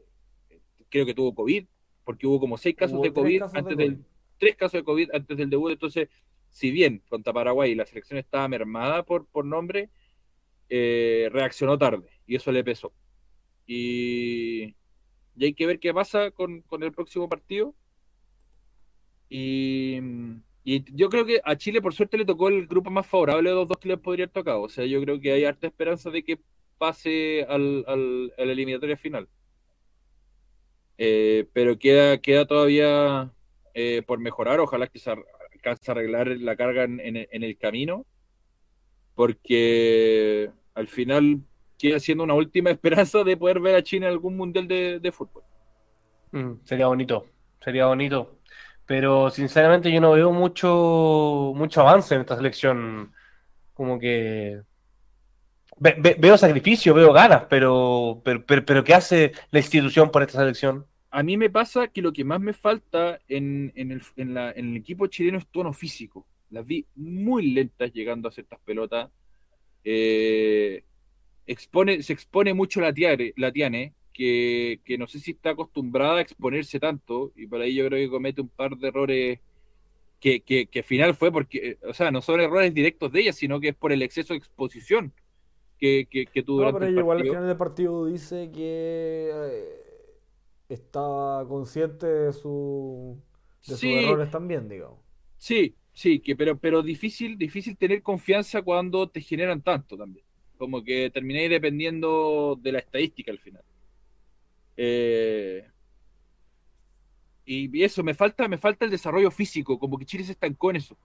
creo que tuvo COVID, porque hubo como seis casos Hubo de COVID casos de antes COVID. del. Tres casos de COVID antes del debut. Entonces, si bien contra Paraguay la selección estaba mermada por, por nombre, reaccionó tarde y eso le pesó. Y, y hay que ver qué pasa con, con el próximo partido. Y, y yo creo que a Chile, por suerte, le tocó el grupo más favorable de los dos que les podría haber tocado. O sea, yo creo que hay harta esperanza de que pase al, al, a la eliminatoria final. Eh, pero queda, queda todavía eh, por mejorar. Ojalá que se alcance a arreglar la carga en, el camino. Porque al final queda siendo una última *laughs* esperanza de poder ver a China en algún mundial de, de fútbol. Mm, sería bonito, sería bonito. Pero sinceramente yo no veo mucho, mucho avance en esta selección. Como que ve- ve- veo sacrificio, veo ganas, pero, pero, pero, pero ¿qué hace la institución por esta selección? A mí me pasa que lo que más me falta en, en el, en la- en el equipo chileno es tono físico. Las vi muy lentas llegando a ciertas pelotas. Eh, expone, se expone mucho la Tiare, la Tiane, que, que no sé si está acostumbrada a exponerse tanto, y por ahí yo creo que comete un par de errores que, que, que al final fue porque, eh, o sea, no son errores directos de ella, sino que es por el exceso de exposición que, que, tuvo No, durante pero el ella igual al partido. final del partido dice que eh, estaba consciente de, su, de sus errores también, digamos. Sí, sí, que, pero, pero difícil, difícil tener confianza cuando te generan tanto también. Como que termináis dependiendo de la estadística al final. Eh, y eso, me falta, me falta el desarrollo físico, como que Chile se estancó en eso.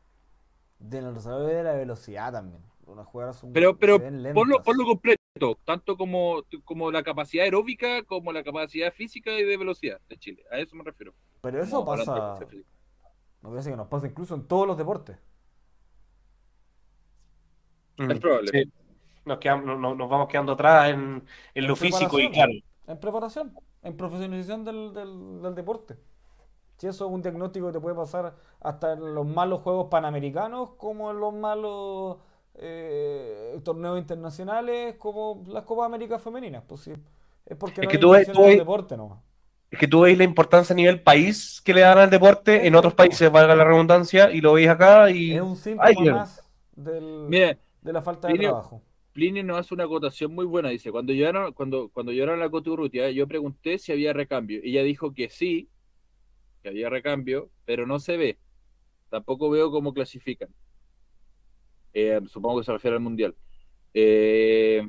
De el desarrollo de la velocidad también. Unas jugadas son Pero, pero se ven por lo, lentas. por lo completo, tanto como, como la capacidad aeróbica como la capacidad física y de velocidad de Chile. A eso me refiero. Pero eso Como pasa, me parece que nos pasa incluso en todos los deportes. Mm, Es probable. sí. Nos, quedamos- no- no- nos vamos quedando atrás en, en lo En físico y claro. En preparación, en profesionalización del, del, del deporte. Si eso es un diagnóstico que te puede pasar hasta en los malos juegos panamericanos, como en los malos eh, torneos internacionales, como las Copas Américas femeninas. Pues sí, es porque Es no que hay tú ves- tú ves- deporte nomás. Es que tú veis la importancia a nivel país que le dan al deporte en otros países, valga la redundancia, y lo veis acá y Es un síntoma Ay, más del- Mira, de la falta de trabajo. Plinio nos hace una acotación muy buena. Dice, cuando llegaron, cuando, cuando llegaron la Coturrutia, yo pregunté si había recambio. Ella dijo que sí, que había recambio, pero no se ve. Tampoco veo cómo clasifican. Eh, supongo que se refiere al Mundial. Eh,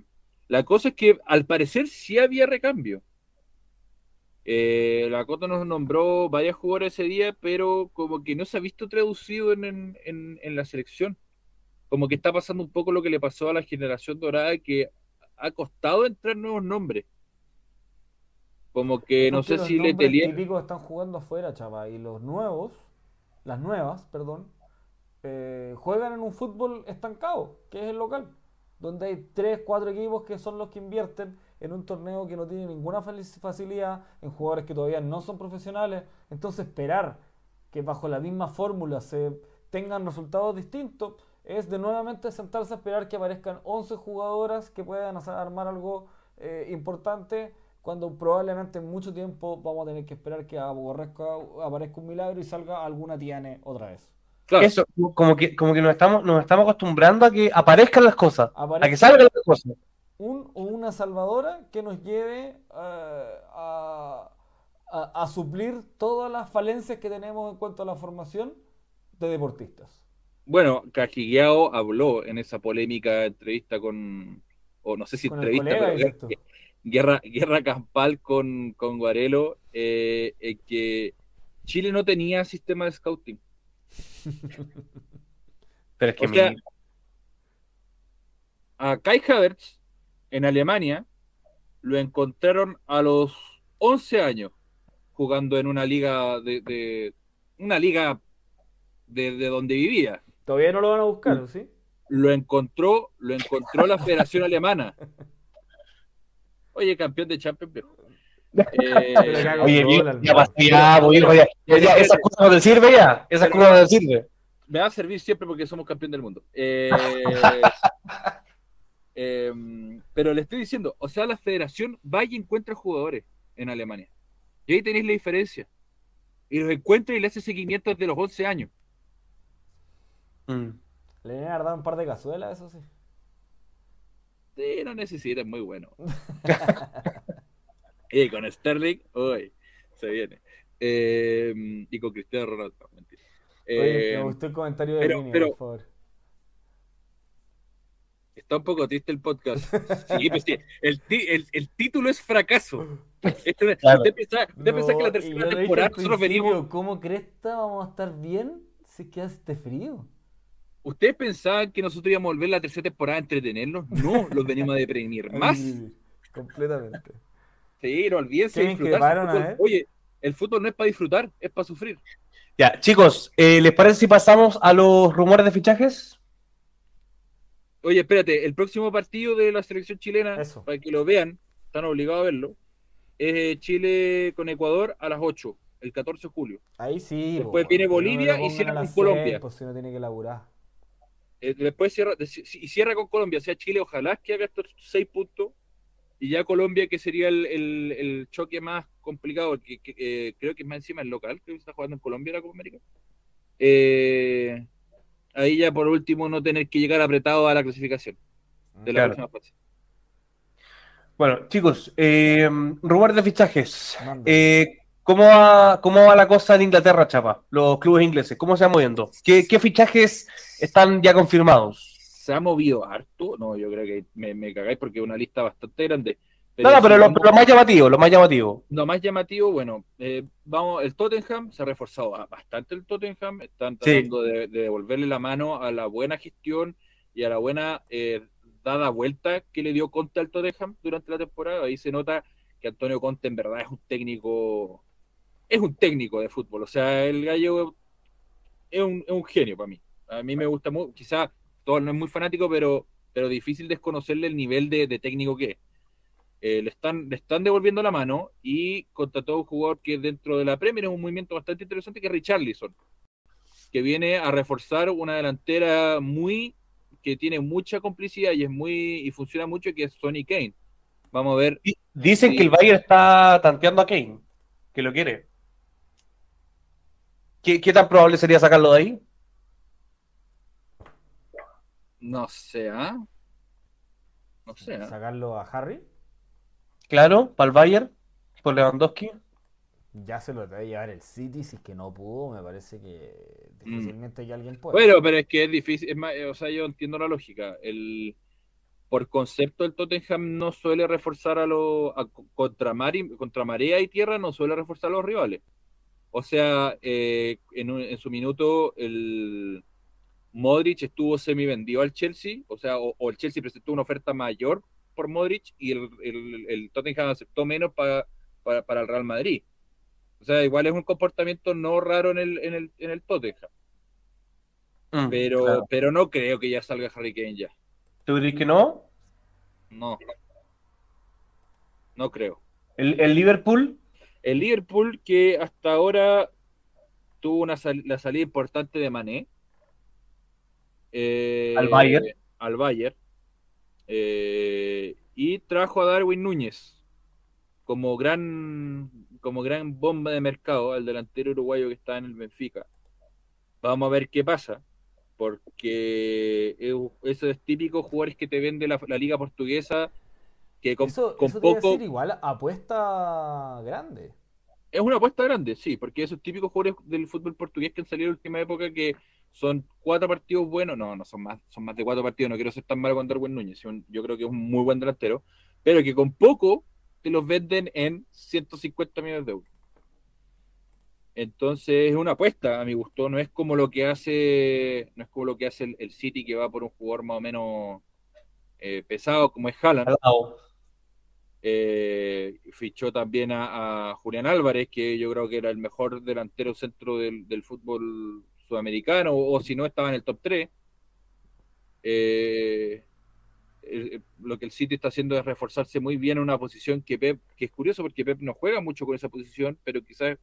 la cosa es que al parecer sí había recambio. Eh, la Cota nos nombró varios jugadores ese día, pero como que no se ha visto traducido en- en- en la selección como que está pasando un poco lo que le pasó a la generación dorada, que ha costado entrar nuevos nombres. Como que no sé si nombres Letelier. típicos están jugando afuera, chava, y los nuevos, las nuevas, perdón, eh, juegan en un fútbol estancado, que es el local, donde hay tres, cuatro equipos que son los que invierten en un torneo que no tiene ninguna facilidad, en jugadores que todavía no son profesionales. Entonces esperar que bajo la misma fórmula se tengan resultados distintos es de nuevamente sentarse a esperar que aparezcan 11 jugadoras que puedan hacer- armar algo eh, importante cuando probablemente en mucho tiempo vamos a tener que esperar que aparezca, aparezca un milagro y salga alguna Tiane otra vez. Claro, eso, como que, como que nos estamos, nos estamos acostumbrando a que aparezcan las cosas, a que salgan las cosas. un o una salvadora que nos lleve eh, a, a- a suplir todas las falencias que tenemos en cuanto a la formación de deportistas. Bueno, Cajigueao habló en esa polémica entrevista con, o no sé si entrevista, colega, pero guerra, guerra, guerra campal con, con Guarelo, eh, eh, que Chile no tenía sistema de scouting. *laughs* Pero es que O sea, mi- a Kai Havertz en Alemania lo encontraron a los 11 años jugando en una liga de, de- una liga de, de donde vivía. Todavía no lo van a buscar, ¿sí? Lo encontró, lo encontró la Federación Alemana. Oye, campeón de Champions. Eh, *laughs* Pero cago. Oye, hermano. ya ya, voy, oye, ya, ya, esas cosas no te sirven ya, esas cosas no te sirven. me va a servir siempre porque somos campeón del mundo. Eh, *laughs* em, pero le estoy diciendo, o sea, la federación va y encuentra jugadores en Alemania. Y ahí tenéis la diferencia. Y los encuentra y le hace seguimiento desde los 11 años. Mm. Le vienen a dar un par de cazuelas, eso sí. Sí, no necesita, es muy bueno. *laughs* y con Sterling, uy, se viene. Em, y con Cristiano Ronaldo, mentira. Oye, Eh, me gustó el comentario de pero- Vini, pero- por favor. Está un poco triste el podcast. Sí, pues sí, el, el- el título es fracaso. Este- Claro. Usted piensa, usted piensa que la No, tercera temporada nosotros venimos. ¿Cómo cresta vamos a estar bien si es que hace este frío? ¿Ustedes pensaban que nosotros íbamos a volver la tercera temporada a entretenernos? No, los venimos a *laughs* deprimir más. Completamente. Sí, no olvídense de ¿Quieren que disfrutar. El fútbol- ver? Oye, el fútbol no es para disfrutar, es para sufrir. Ya, chicos, eh, ¿les parece si pasamos a los rumores de fichajes? Oye, espérate, el próximo partido de la selección chilena, Eso. para que lo vean, están obligados a verlo, es eh, Chile con Ecuador a las 8, el 14 de julio. Ahí sí. Después viene pero no Bolivia y cierra con Colombia. Pues si no tiene que laburar. Eh, después cierra, de- si- y cierra con Colombia, o sea, Chile ojalá que haga estos seis puntos, y ya Colombia, que sería el, el- el choque más complicado, que, que, eh, creo que es más encima el local, creo que está jugando en Colombia la Copa América. Eh, ahí ya por último no tener que llegar apretado a la clasificación de la Claro. próxima fase. Bueno, chicos, eh, rumores de fichajes. Eh, ¿cómo, va, ¿Cómo va la cosa en Inglaterra, Chapa? Los clubes ingleses, ¿cómo se van moviendo? ¿Qué, qué fichajes están ya confirmados? se ha movido harto. No, yo creo que me, me cagáis porque es una lista bastante grande. no, no, pero lo, más llamativo, lo más llamativo. lo más llamativo, bueno, eh, vamos, el Tottenham se ha reforzado bastante el Tottenham, están Sí. tratando de, de devolverle la mano a la buena gestión y a la buena eh, dada vuelta que le dio Conte al Tottenham durante la temporada. Ahí se nota que Antonio Conte en verdad es un técnico, es un técnico de fútbol, o sea, el gallo es un, es un genio para mí. A mí me gusta mucho, quizás todo no es muy fanático, pero, pero difícil desconocerle el nivel de, técnico que es. Eh, le, están, le están devolviendo la mano y contrató a un jugador que dentro de la Premier es un movimiento bastante interesante, que es Richarlison, que viene a reforzar una delantera muy que tiene mucha complicidad y es muy y funciona mucho, que es Sonny Kane. Vamos a ver. Di- Dicen que el Bayern está tanteando a Kane, que lo quiere. ¿Qué, qué tan probable sería sacarlo de ahí? No sé, ¿ah? No sé, ¿ah? Sacarlo a Harry, Claro, para el Bayern, por Lewandowski. ya se lo debe llevar el City. Si es que no pudo, me parece que difícilmente que alguien pueda. Bueno, pero es que es difícil, es más, o sea, yo entiendo la lógica. El, por concepto, el Tottenham no suele reforzar a los contra, contra marea y tierra, no suele reforzar a los rivales. O sea, eh, en, un- en su minuto, el Modric estuvo semi vendido al Chelsea, o sea, o, o el Chelsea presentó una oferta mayor por Modric y el, el- el Tottenham aceptó menos pa- pa- para el Real Madrid. O sea, igual es un comportamiento no raro en el, en el, en el Tottenham. Mm, Pero, claro. pero no creo que ya salga Harry Kane ya. ¿Tú crees que no? No. No creo. ¿El, el Liverpool? El Liverpool que hasta ahora tuvo una sal- la salida importante de Mané. Eh, Al Bayern. Al Bayern. eh, y trajo a Darwin Núñez como gran, como gran bomba de mercado al delantero uruguayo que está en el Benfica. Vamos a ver qué pasa, porque es- esos típicos jugadores que te vende la, la liga portuguesa, que con, eso con eso poco... decir igual apuesta grande. Es una apuesta grande, sí, porque esos típicos jugadores del fútbol portugués que han salido en la última época que son cuatro partidos buenos, no, no son más, son más de cuatro partidos, no quiero ser tan malo con Darwin Núñez, yo creo que es un muy buen delantero, pero que con poco te los venden en 150 millones de euros. Entonces es una apuesta, a mi gusto, no es como lo que hace, no es como lo que hace el, el City que va por un jugador más o menos eh, pesado como es Haaland. Eh, fichó también a, a Julián Álvarez, que yo creo que era el mejor delantero centro del, del fútbol sudamericano, o, o si no estaba en el top 3. Eh, lo que el City está haciendo es reforzarse muy bien en una posición que Pep, que es curioso porque Pep no juega mucho con esa posición, pero quizás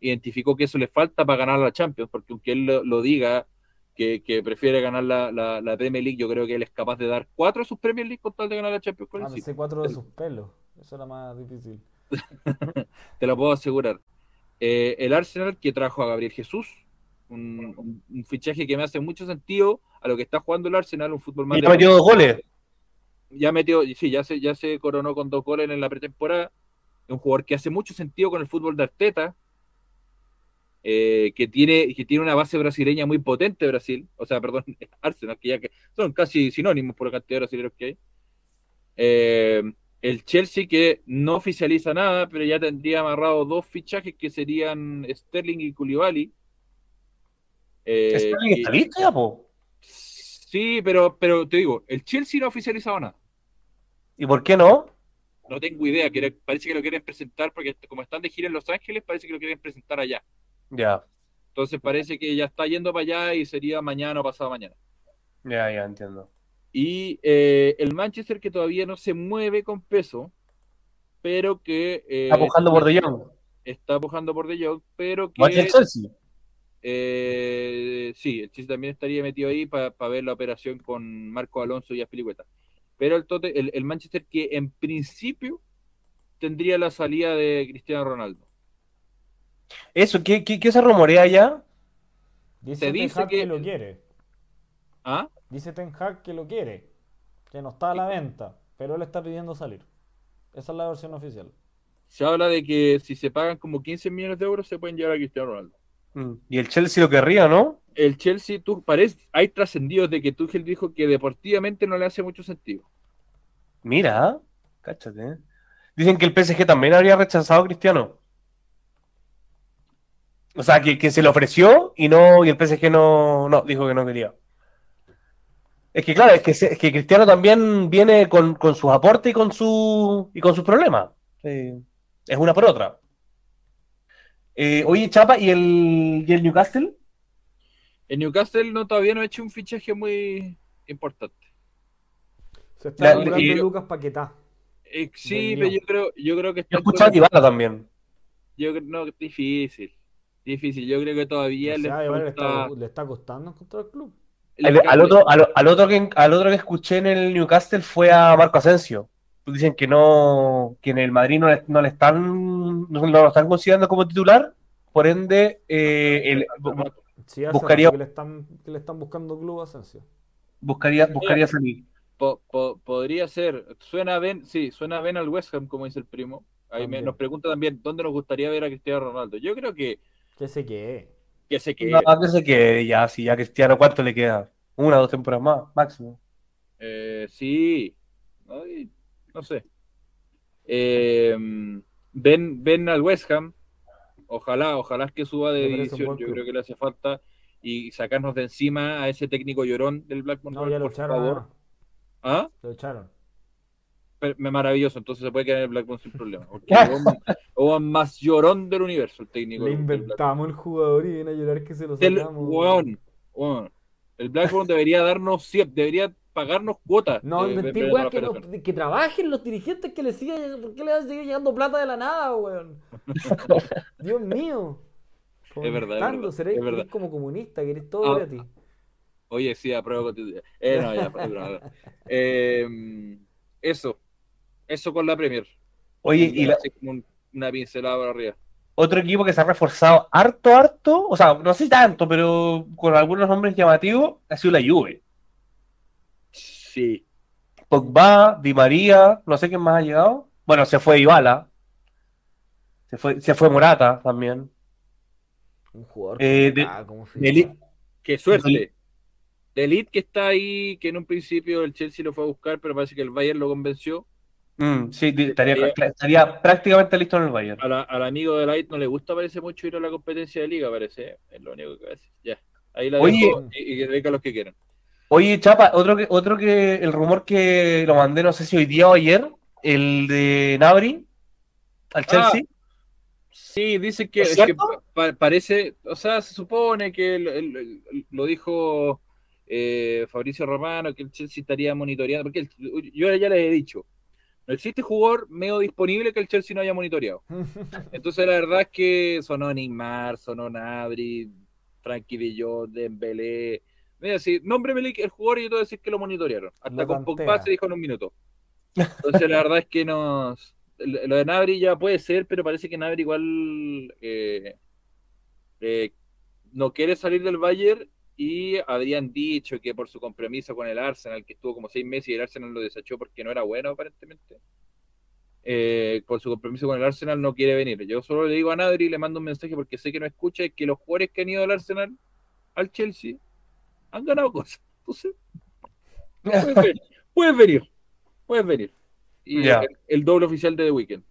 identificó que eso le falta para ganar la Champions, porque aunque él lo, lo diga que, que prefiere ganar la, la, la Premier League, yo creo que él es capaz de dar cuatro de sus Premier League con tal de ganar la Champions con Ah, el City. cuatro de sus pelos. Eso era más difícil. *laughs* te lo puedo asegurar. Eh, el Arsenal que trajo a Gabriel Jesús, un, un- un fichaje que me hace mucho sentido a lo que está jugando el Arsenal, un fútbol más Y ya metió dos goles. ya metió, sí, ya se, ya se coronó con dos goles en la pretemporada. Un jugador que hace mucho sentido con el fútbol de Arteta. eh, que, tiene, que tiene una base brasileña muy potente Brasil, o sea, perdón, *laughs* Arsenal, que ya que son casi sinónimos por la cantidad de brasileños que hay. Eh, el Chelsea que no oficializa nada, pero ya tendría amarrado dos fichajes que serían Sterling y Koulibaly. Eh, ¿Sterling está listo ya, po? Sí, pero, pero te digo, el Chelsea no ha oficializado nada. ¿Y por qué no? No tengo idea, parece que lo quieren presentar porque como están de gira en Los Ángeles, parece que lo quieren presentar allá. Ya. Entonces parece que ya está yendo para allá y sería mañana o pasado mañana. Ya, ya entiendo. Y eh, el Manchester que todavía no se mueve con peso, pero que... Eh, está pujando por De Jong. Está pujando por De Jong, pero que... el Chelsea? Eh, sí, el Chelsea también estaría metido ahí para ver la operación con Marco Alonso y Aspilicueta. Pero el, el, el Manchester que en principio tendría la salida de Cristiano Ronaldo. Eso, ¿qué, qué, se rumorea ya? Dice Ten dice que... lo quiere. ¿Ah? Dice Ten Hag que lo quiere, que no está a la venta, pero él está pidiendo salir. Esa es la versión oficial. Se habla de que si se pagan como 15 millones de euros se pueden llevar a Cristiano Ronaldo. Mm. Y el Chelsea lo querría, ¿no? El Chelsea, tú, parece, hay trascendidos de que Tuchel dijo que deportivamente no le hace mucho sentido. Mira, cáchate. Dicen que el PSG también habría rechazado a Cristiano. O sea, que, se le ofreció y no y el PSG no, no dijo que no quería. Es que claro, es que, que Cristiano también viene con, sus aportes y con su y con sus problemas. Es una por otra. Eh, oye, Chapa, ¿y el, ¿y el Newcastle? El Newcastle no, todavía no ha hecho un fichaje muy importante. Se está hablando Lucas Paquetá. Eh, sí, pero yo creo, yo creo que está. Yo escuché a también. Yo creo no, es difícil. Difícil. Yo creo que todavía le, está, le está costando encontrar el club. al, otro, al, otro que, al otro que escuché en el Newcastle fue a Marco Asensio. Dicen que no, que en el Madrid no le, no le están, no, lo están considerando como titular, por ende, eh, el, buscaría que le, están, que le están buscando club a Asensio. Buscaría, buscaría salir. podría ser, suena bien, sí, suena bien al West Ham, como dice el primo. Ahí nos pregunta también dónde nos gustaría ver a Cristiano Ronaldo. Yo creo que que se quede. Que se quede. No, que se quede ya, si ya Cristiano, ¿cuánto le queda? Una o dos temporadas más, máximo. Eh, sí. No, sé. Eh, ven, ven al West Ham. Ojalá, ojalá que suba de división. Yo creo que le hace falta. Y sacarnos de encima a ese técnico llorón del Blackburn. No, ya lo echaron. ¿Ah? Lo echaron maravilloso, entonces se puede quedar en el Blackburn sin problema. *laughs* o más llorón del universo, el técnico. Le inventamos el jugador y viene a llorar que se lo sacamos. El, el Blackburn debería darnos, debería pagarnos cuotas. No, inventé, que, que, trabajen los dirigentes que le sigan, ¿por qué le va a seguir llegando plata de la nada, weón? *laughs* Dios mío. Es verdad, es verdad. como comunista, que eres todo ah, ti Oye, sí, apruebo Eh, no, ya, eh, eso, eso con la Premier. Oye, y la... una pincelada por arriba. Otro equipo que se ha reforzado harto, harto, o sea, no sé tanto, pero con algunos nombres llamativos, ha sido la Juve. Sí. Pogba, Di María, no sé quién más ha llegado. Bueno, se fue Ibala. Se fue, se fue Morata también. Un jugador. Eh, de, Qué suerte. De Elite que está ahí, que en un principio el Chelsea lo fue a buscar, pero parece que el Bayern lo convenció. Mm, sí, estaría, prácticamente listo en el Bayern. al amigo de Light no le gusta, parece mucho ir a la competencia de liga, parece. Es lo único que hace. Ya. Ahí la Oye, dejo y, que deja los que quieran. Oye, Chapa, otro que, otro que el rumor que lo mandé, no sé si hoy día o ayer, el de Nabri al ah, Chelsea. sí, dice que, parece, o sea, se supone que lo dijo eh, Fabricio Romano, que el Chelsea estaría monitoreando, porque yo ya les he dicho, no existe jugador medio disponible que el Chelsea no haya monitoreado. *laughs* Entonces la verdad es que sonó Neymar, sonó Nabri, Frankie Jong, Dembélé. Mira, si nombre el jugador y yo te voy a decir que lo monitorearon. Hasta con Pogba se dijo en un minuto. Entonces la verdad es que no... Lo de Nabri ya puede ser, pero parece que Nabri igual eh, eh, no quiere salir del Bayern y habrían dicho que por su compromiso con el Arsenal, que estuvo como seis meses y el Arsenal lo desechó porque no era bueno aparentemente. eh, por su compromiso con el Arsenal no quiere venir. Yo solo le digo a Nadri, le mando un mensaje porque sé que no escucha, que los jugadores que han ido al Arsenal, al Chelsea, han ganado cosas. Entonces, *laughs* puedes venir, puedes venir. Puedes venir. Y el, el doble oficial de The Weeknd.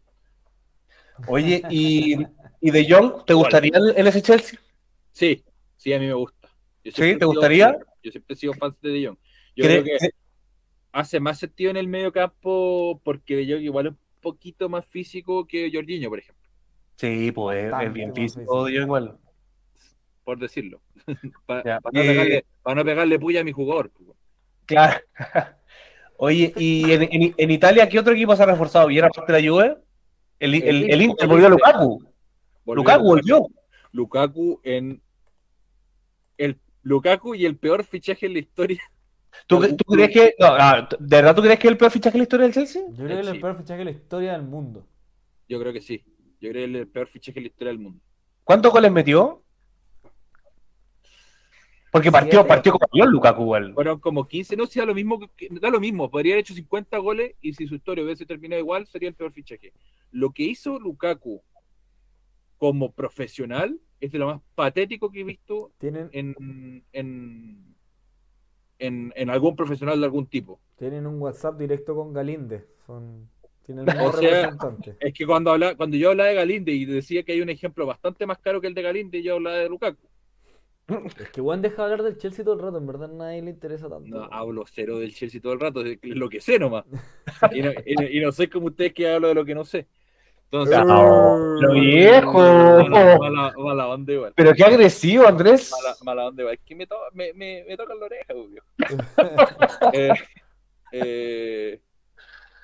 Oye, ¿y, y De Jong, te gustaría en, en ese Chelsea? Sí, sí, a mí me gusta. ¿Sí? ¿Te sido- gustaría? Yo siempre he sido fan de De Jong. Yo ¿Cree- creo que hace más sentido en el medio campo porque De Jong igual es un poquito más físico que Jorginho, por ejemplo, Sí, pues es- bien físico. De Jong igual. Por decirlo. *laughs* Para Ya. no, Eh, pegarle, no pegarle puya a mi jugador. Claro. *laughs* Oye, ¿y en, en- en Italia qué otro equipo se ha reforzado bien aparte de la Juve? El, el, el, El Inter volvió a Lukaku. Volvió Lukaku volvió. Lukaku en el Lukaku y el peor fichaje en la historia. ¿Tú, tú crees que, no, ah, ¿de verdad tú crees que es el peor fichaje en la historia del Chelsea? Yo creo que es Sí. el peor fichaje de la historia del mundo. Yo creo que sí. Yo creo que es el peor fichaje en la historia del mundo. ¿Cuántos goles metió? Porque partió, partió como yo Lukaku igual. Fueron como 15, no sea lo mismo, que- da lo mismo, podría haber hecho 50 goles y si su historia hubiese terminado igual sería el peor fichaje. Lo que hizo Lukaku como profesional es de lo más patético que he visto Tienen, en, en, en, en algún profesional de algún tipo. tienen un WhatsApp directo con Galinde. Son, tienen *laughs* O sea- representante. Es que cuando, habla, cuando yo hablaba de Galinde y decía que hay un ejemplo bastante más caro que el de Galinde, yo hablaba de Lukaku. Es que Juan deja hablar del Chelsea todo el rato, en verdad a nadie le interesa tanto. No, hablo cero del Chelsea todo el rato, es lo que sé nomás. Y no, y no- y no sé como ustedes que hablo de lo que no sé. Entonces, No, pero viejo. mala, mala, mala onda igual. Pero qué agresivo, Andrés. Mala, mala onda igual. Es que me, to- me, me, me tocan la oreja, obvio. *laughs* Eh, eh,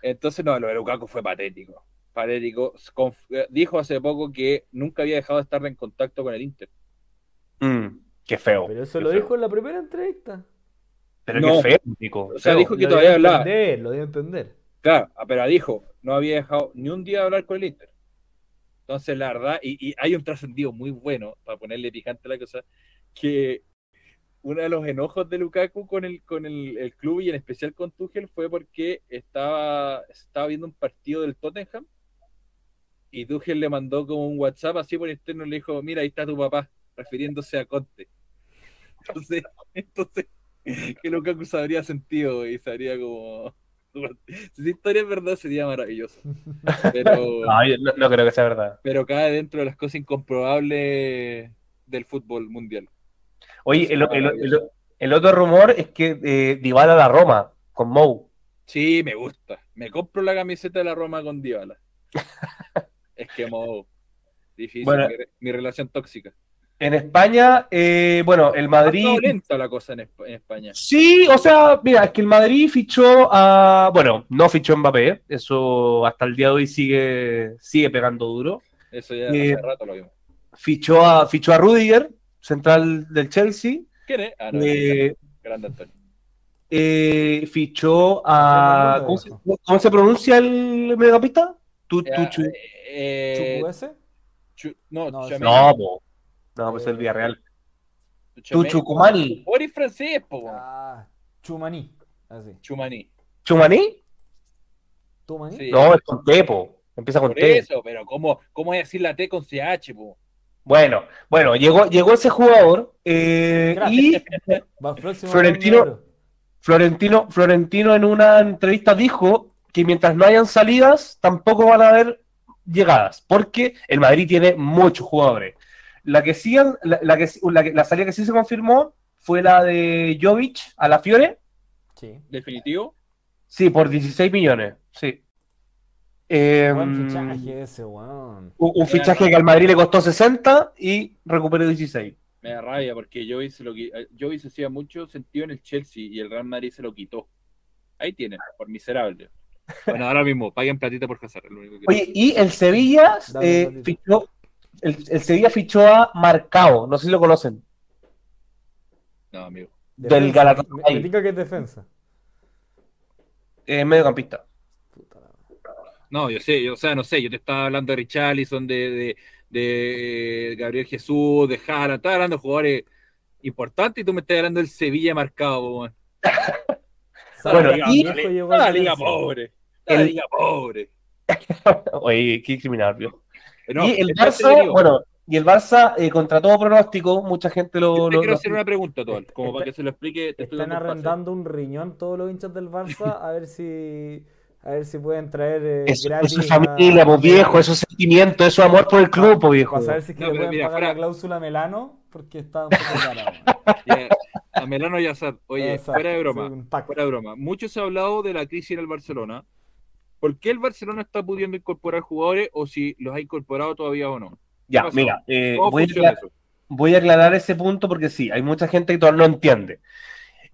entonces, no, lo de Lukaku fue patético. Patético. Conf- eh, dijo hace poco que nunca había dejado de estar en contacto con el Inter. Mm, qué feo. Pero eso lo feo. dijo en la primera entrevista. Pero No. qué feo, Nico. O sea, feo. dijo que Lo todavía hablaba. entender, lo dio a entender. Claro, ah, pero dijo, no había dejado ni un día de hablar con el Inter. Entonces, la verdad, y, y hay un trascendido muy bueno, para ponerle picante a la cosa, que uno de los enojos de Lukaku con el, con el, el club y en especial con Tuchel fue porque estaba, estaba viendo un partido del Tottenham y Tuchel le mandó como un WhatsApp así por interno y le dijo, mira, ahí está tu papá, refiriéndose a Conte. Entonces, *laughs* entonces que Lukaku se habría sentido y se habría como... Si esa historia es verdad sería maravilloso. Pero, *laughs* No, yo no, no creo que sea verdad. pero cae dentro de las cosas incomprobables del fútbol mundial. Oye, el, el- el- el otro rumor es que eh, Dybala a la Roma con Mou. Sí, me gusta. Me compro la camiseta de la Roma con Dybala. es que mo, difícil. Bueno. mi, mi relación tóxica. En España, eh, bueno, el Madrid. lenta la cosa en, Esp- en España. Sí, o sea, mira, es que el Madrid fichó a. Bueno, no fichó a Mbappé, eso hasta el día de hoy sigue, sigue pegando duro. Eso ya Eh, hace rato lo vimos. Fichó a, fichó a Rudiger, central del Chelsea. ¿Quién es? Ah, no, Eh, grande Antonio. eh, fichó a. ¿cómo se, cómo se pronuncia el mediocampista? Tu, Ya, Tuchu- eh. Chu- no, No. No. No, pues el Villarreal. Tchouaméni. Tuchucumani. Vos eres francés, po. Ah, Chumaní. Así. Chumani. ¿Chumaní? ¿Tumaní? Sí. No, es con T, po. Empieza con Por T. eso, pero ¿cómo, cómo es decir la T con CH, po? Bueno, bueno, llegó, llegó ese jugador eh, y Florentino-. Florentino, Florentino en una entrevista dijo que mientras no hayan salidas, tampoco van a haber llegadas, porque el Madrid tiene muchos jugadores. La que sí, la, la que, la, que- la salida que sí se confirmó fue la de Jovic a la Fiore, Sí. Definitivo. sí, por 16 millones, sí. Eh, Buen fichaje ese, un, un fichaje que al Madrid le costó 60 y recuperó 16. Me da rabia porque Joey se lo eh, se hacía mucho sentido en el Chelsea y el Real Madrid se lo quitó. Ahí tienen, por miserable. Bueno, ahora mismo, paguen platita por Hazard. es lo único que- Oye, y el Sevilla eh, fichó, el, el Sevilla fichó a Marcao, no sé si lo conocen, No, amigo. del Defensa. Galatasaray. Me, diga que es defensa. eh, mediocampista. La. No, yo sé, yo, o sea, no sé, yo te estaba hablando de Richarlison, de, de, de Gabriel Jesús, de Jara, estaba hablando de jugadores importantes y tú me estás hablando del Sevilla marcado, weón. *laughs* Bueno, Sara, y- al liga pobre. La El- liga pobre. *laughs* Oye, qué criminal, viejo. No, y el Barça, bueno, y el Barça, eh, contra todo pronóstico, mucha gente lo. Yo te lo- quiero lo- hacer una pregunta, Tol, como Está- para que se lo explique. Te Están arrendando un riñón todos los hinchas del Barça *laughs* a ver si a ver si pueden traer eh, Eso, gratis eso es a- familia, pues a viejo, Melano. eso es sentimiento, eso es amor por el club, pues viejo. Para saber si es que No, le pueden mira, pagar fuera- la cláusula Melano porque está un poco cara. *laughs* Ya, a Melano y Azar. Oye, Exacto, fuera de broma. Fuera de broma. Mucho se ha hablado de la crisis en el Barcelona. ¿Por qué el Barcelona está pudiendo incorporar jugadores o si los ha incorporado todavía o no? Ya, mira, eh, ¿Cómo voy, a aclarar, eso? voy a aclarar ese punto porque sí, hay mucha gente que todavía no entiende.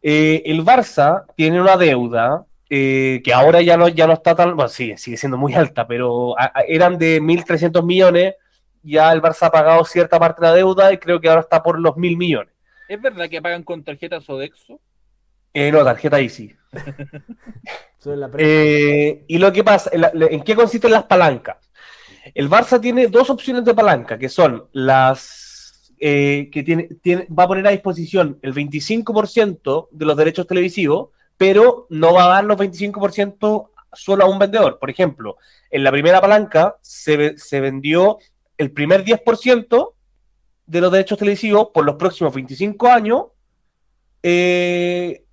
Eh, el Barça tiene una deuda eh, que ahora ya no, ya no está tan, bueno, sigue, sigue siendo muy alta, pero a- a- eran de 1.300 millones, ya el Barça ha pagado cierta parte de la deuda y creo que ahora está por los 1.000 millones. ¿Es verdad que pagan con tarjetas Sodexo? Eh, no, tarjeta Easy. *laughs* Eh, y lo que pasa, en, la- ¿en qué consisten las palancas? El Barça tiene dos opciones de palanca, que son las eh, que tiene, tiene- va a poner a disposición el 25% de los derechos televisivos, pero no va a dar los 25% solo a un vendedor. Por ejemplo, en la primera palanca se, se vendió el primer 10% de los derechos televisivos por los próximos 25 años. eh,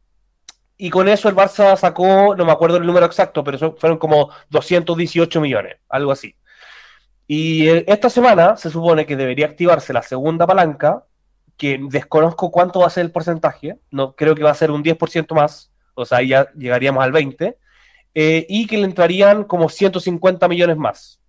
y con eso el Barça sacó, no me acuerdo el número exacto, pero fueron como 218 millones, algo así. Y eh, esta semana se supone que debería activarse la segunda palanca, que desconozco cuánto va a ser el porcentaje, no creo que va a ser un 10% más, o sea, ya llegaríamos al 20, eh, y que le entrarían como 150 millones más.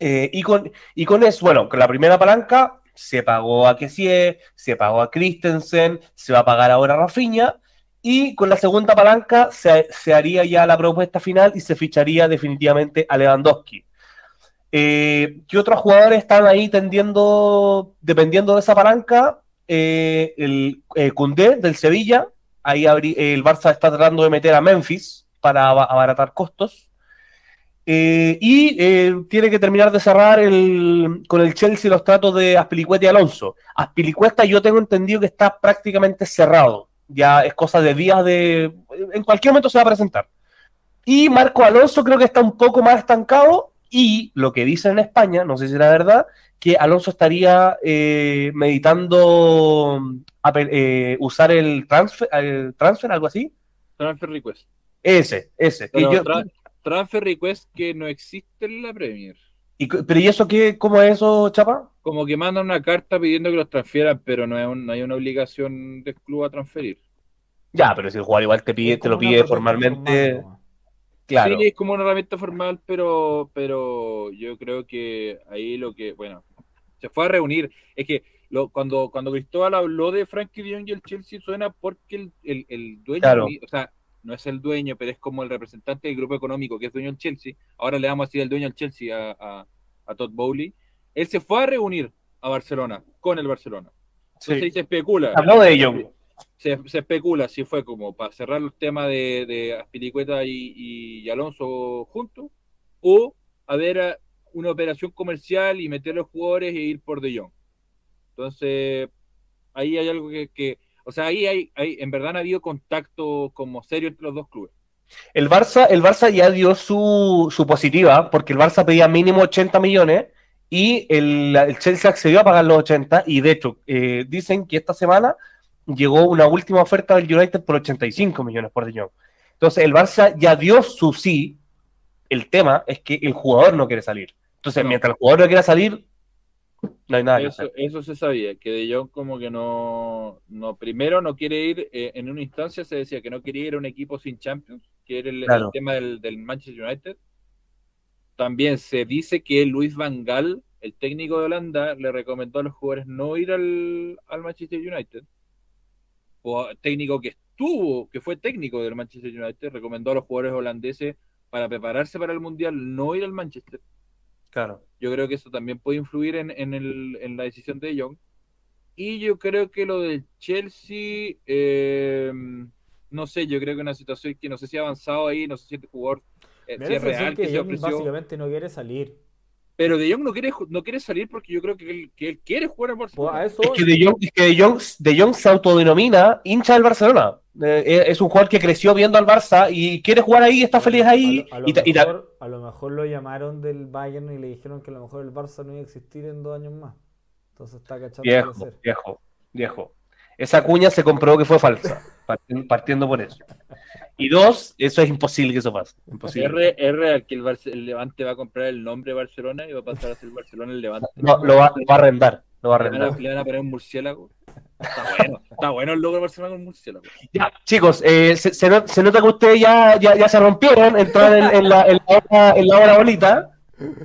Eh, y, con, y con eso, bueno, con la primera palanca se pagó a Kessie, se pagó a Christensen, se va a pagar ahora a Rafinha, y con la segunda palanca se, se haría ya la propuesta final y se ficharía definitivamente a Lewandowski. Eh, ¿Qué otros jugadores están ahí tendiendo, dependiendo de esa palanca? Eh, el eh, Koundé del Sevilla, ahí el Barça está tratando de meter a Memphis para aba- abaratar costos. Eh, y tiene que terminar de cerrar el, con el Chelsea los tratos de Aspilicueta y Alonso. Aspilicueta yo tengo entendido que está prácticamente cerrado. Ya es cosa de días de... En cualquier momento se va a presentar. Y Marco Alonso creo que está un poco más estancado y lo que dicen en España, no sé si era verdad, que Alonso estaría eh, meditando eh, usar el transfer, el transfer, algo así. Transfer request. Ese, ese. yo- tra- transfer request que no existe en la Premier. Y- pero ¿y eso qué? ¿Cómo es eso, Chapa? Como que mandan una carta pidiendo que los transfieran, pero no, es un- no hay una obligación del club a transferir. Ya, pero si el jugador igual te pide, te lo pide formalmente, formal, ¿no? claro. Sí, es como una herramienta formal, pero, pero yo creo que ahí lo que, bueno, se fue a reunir. Es que lo, cuando, cuando Cristóbal habló de Frankie de Jong y el Chelsea suena porque el, el, el dueño, Claro. o sea, no es el dueño, pero es como el representante del grupo económico que es dueño del Chelsea. Ahora le vamos a decir el dueño del Chelsea a, a, a Todd Bowley. Él se fue a reunir a Barcelona, con el Barcelona. Sí. Entonces ahí se especula. Habló de ello. se, se especula si fue como para cerrar el tema de, de Aspilicueta y, y- y Alonso juntos, o haber una operación comercial y meter los jugadores e ir por De Jong. Entonces, ahí hay algo que, que- o sea, ahí hay, hay, en verdad no ha habido contacto como serio entre los dos clubes. El Barça, el Barça ya dio su, su positiva, porque el Barça pedía mínimo 80 millones y el, el Chelsea accedió a pagar los 80 y de hecho eh, dicen que esta semana llegó una última oferta del United por 85 millones por De Jong. Entonces el Barça ya dio su sí, el tema es que el jugador no quiere salir. Entonces No. mientras el jugador no quiera salir, no hay nada Eso, se sabía, que De Jong como que no, no primero no quiere ir, eh, en una instancia se decía que no quería ir a un equipo sin Champions, que era el, tema del, del Manchester United. También se dice que Luis Van Gaal, el técnico de Holanda, le recomendó a los jugadores no ir al, al Manchester United. O técnico que estuvo, que fue técnico del Manchester United, recomendó a los jugadores holandeses para prepararse para el Mundial no ir al Manchester. Claro. Yo creo que eso también puede influir en, en, el- en la decisión de Jong. Y yo creo que lo del Chelsea, eh, no sé, yo creo que una situación que no sé si ha avanzado ahí, no sé si el jugador eh, si es real que que se Jong ofreció. básicamente no quiere salir. Pero De Jong no quiere, no quiere salir porque yo creo que él, que él quiere jugar en Pues Barcelona. eso Es que. De Jong, es que de Jong, De Jong se autodenomina hincha del Barcelona. Eh, es un jugador que creció viendo al Barça y quiere jugar ahí, está feliz ahí. A lo, a lo y ta- y ta- mejor, a lo mejor lo llamaron del Bayern y le dijeron que a lo mejor el Barça no iba a existir en dos años más. Entonces está cachando Viejo, viejo, viejo. Esa cuña se comprobó que fue falsa, partiendo, partiendo por eso. Y dos, eso es imposible que eso pase. Imposible. R, es real que el, Levante va a comprar el nombre Barcelona y va a pasar a ser Barcelona el Levante. No, lo, va, lo va a arrendar, lo va a Le van, a, arrendar. le van a poner un murciélago. Está bueno, está bueno el logo de Barcelona con un murciélago. Ya, chicos, eh, se, se not- se nota que ustedes ya, ya, ya se rompieron, entraron en, en la, en, la hora, en la hora bonita.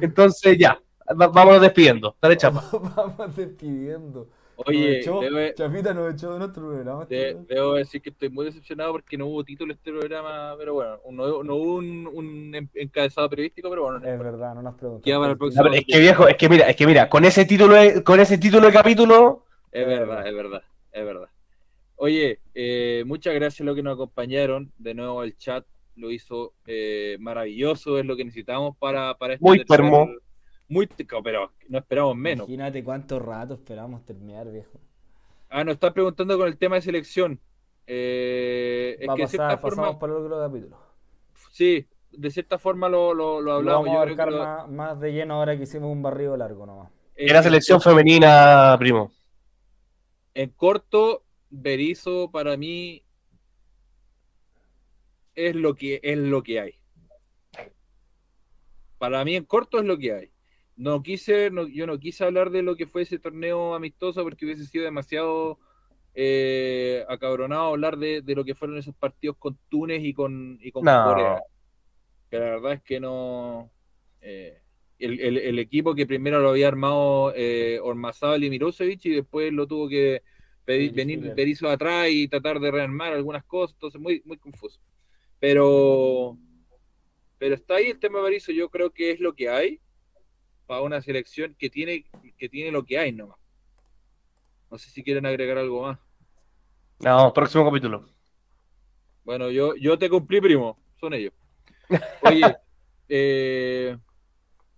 Entonces, ya, vámonos despidiendo. Dale, chapa. *laughs* Vamos despidiendo. Oye, Nos echó- debo, Chapita nos echó de nuestro programa. de- debo decir que estoy muy decepcionado porque no hubo título este programa, pero bueno, no, no hubo un, un en- encabezado periodístico, pero bueno, no Es verdad, no nos para el próximo. pero es que viejo, es que mira, es que mira, con ese título de, con ese título de capítulo, Es verdad, es verdad, es verdad. Oye, eh, muchas gracias a los que nos acompañaron. De nuevo el chat lo hizo eh, maravilloso, es lo que necesitamos para, para este Muy tercer- termo. Muy termo, pero no esperamos menos. Imagínate cuánto rato esperamos terminar, viejo. Ah, nos están preguntando con el tema de selección. Eh, es Va a que de pasar, cierta pasamos forma, por otro capítulo. sí, de cierta forma lo, lo, lo Lo hablamos. vamos Yo a abarcar lo- más, más de lleno ahora que hicimos un barrido largo nomás. eh, era selección femenina, primo. En corto, Berizzo para mí es lo que es lo que hay. Para mí en corto es lo que hay. No quise, no- yo no quise hablar de lo que fue ese torneo amistoso porque hubiese sido demasiado eh, acabronado hablar de, de lo que fueron esos partidos con Túnez y con, y con No. Corea. Que la verdad es que no. eh, el, el- el equipo que primero lo había armado eh, Ormazábal y Mirosevic y después lo tuvo que pedir, Berizzo venir Hiller. Berizzo atrás y tratar de rearmar algunas cosas, entonces muy, muy confuso. Pero, pero está ahí el tema de Berizzo, yo creo que es lo que hay para una selección que tiene, que tiene lo que hay nomás. No sé si quieren agregar algo más. No, próximo capítulo. Bueno, yo, yo te cumplí, primo. Son ellos. Oye, *laughs* eh,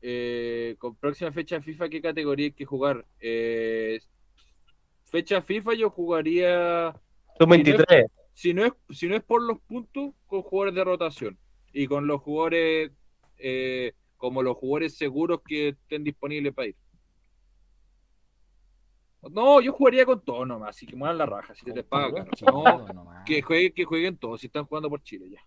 eh, con próxima fecha FIFA, ¿qué categoría hay que jugar? Eh, fecha FIFA yo jugaría, Son 23. si no, es, si no es por los puntos, con jugadores de rotación. Y con los jugadores, como los jugadores seguros que estén disponibles para ir. No, yo jugaría con todos nomás, así que muevan la raja, si les pagan. No, que jueguen, que jueguen todos, si están jugando por Chile ya.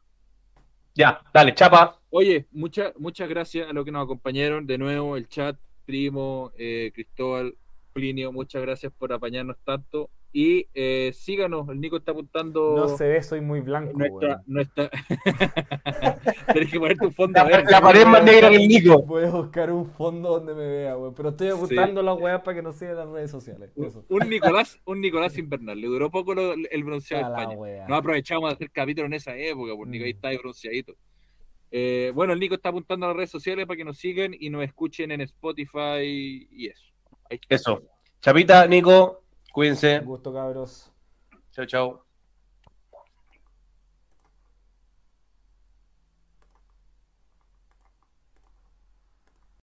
Ya, dale, chapa. Oye, muchas muchas gracias a los que nos acompañaron. De nuevo, el chat, Primo, eh, Cristóbal, Plinio, muchas gracias por apañarnos tanto. Y eh, síganos, el Nico está apuntando No se ve, soy muy blanco, nuestra... nuestra... *laughs* Tienes que ponerte un fondo La, verde. la pared más negra que el Nico. Voy a buscar un fondo donde me vea, weón. Pero estoy ocultando las weas para que no sigan las redes sociales. Eso. Un Nicolás, un Nicolás invernal. Le duró poco lo- el bronceado A de España. No aprovechamos de hacer capítulo en esa época, porque Nico ahí Mm. está ahí bronceadito. Eh, bueno, el Nico está apuntando a las redes sociales para que nos sigan y nos escuchen en Spotify y eso. Eso. Chapita, Nico, cuídense. Un gusto, cabros. Chao, chao.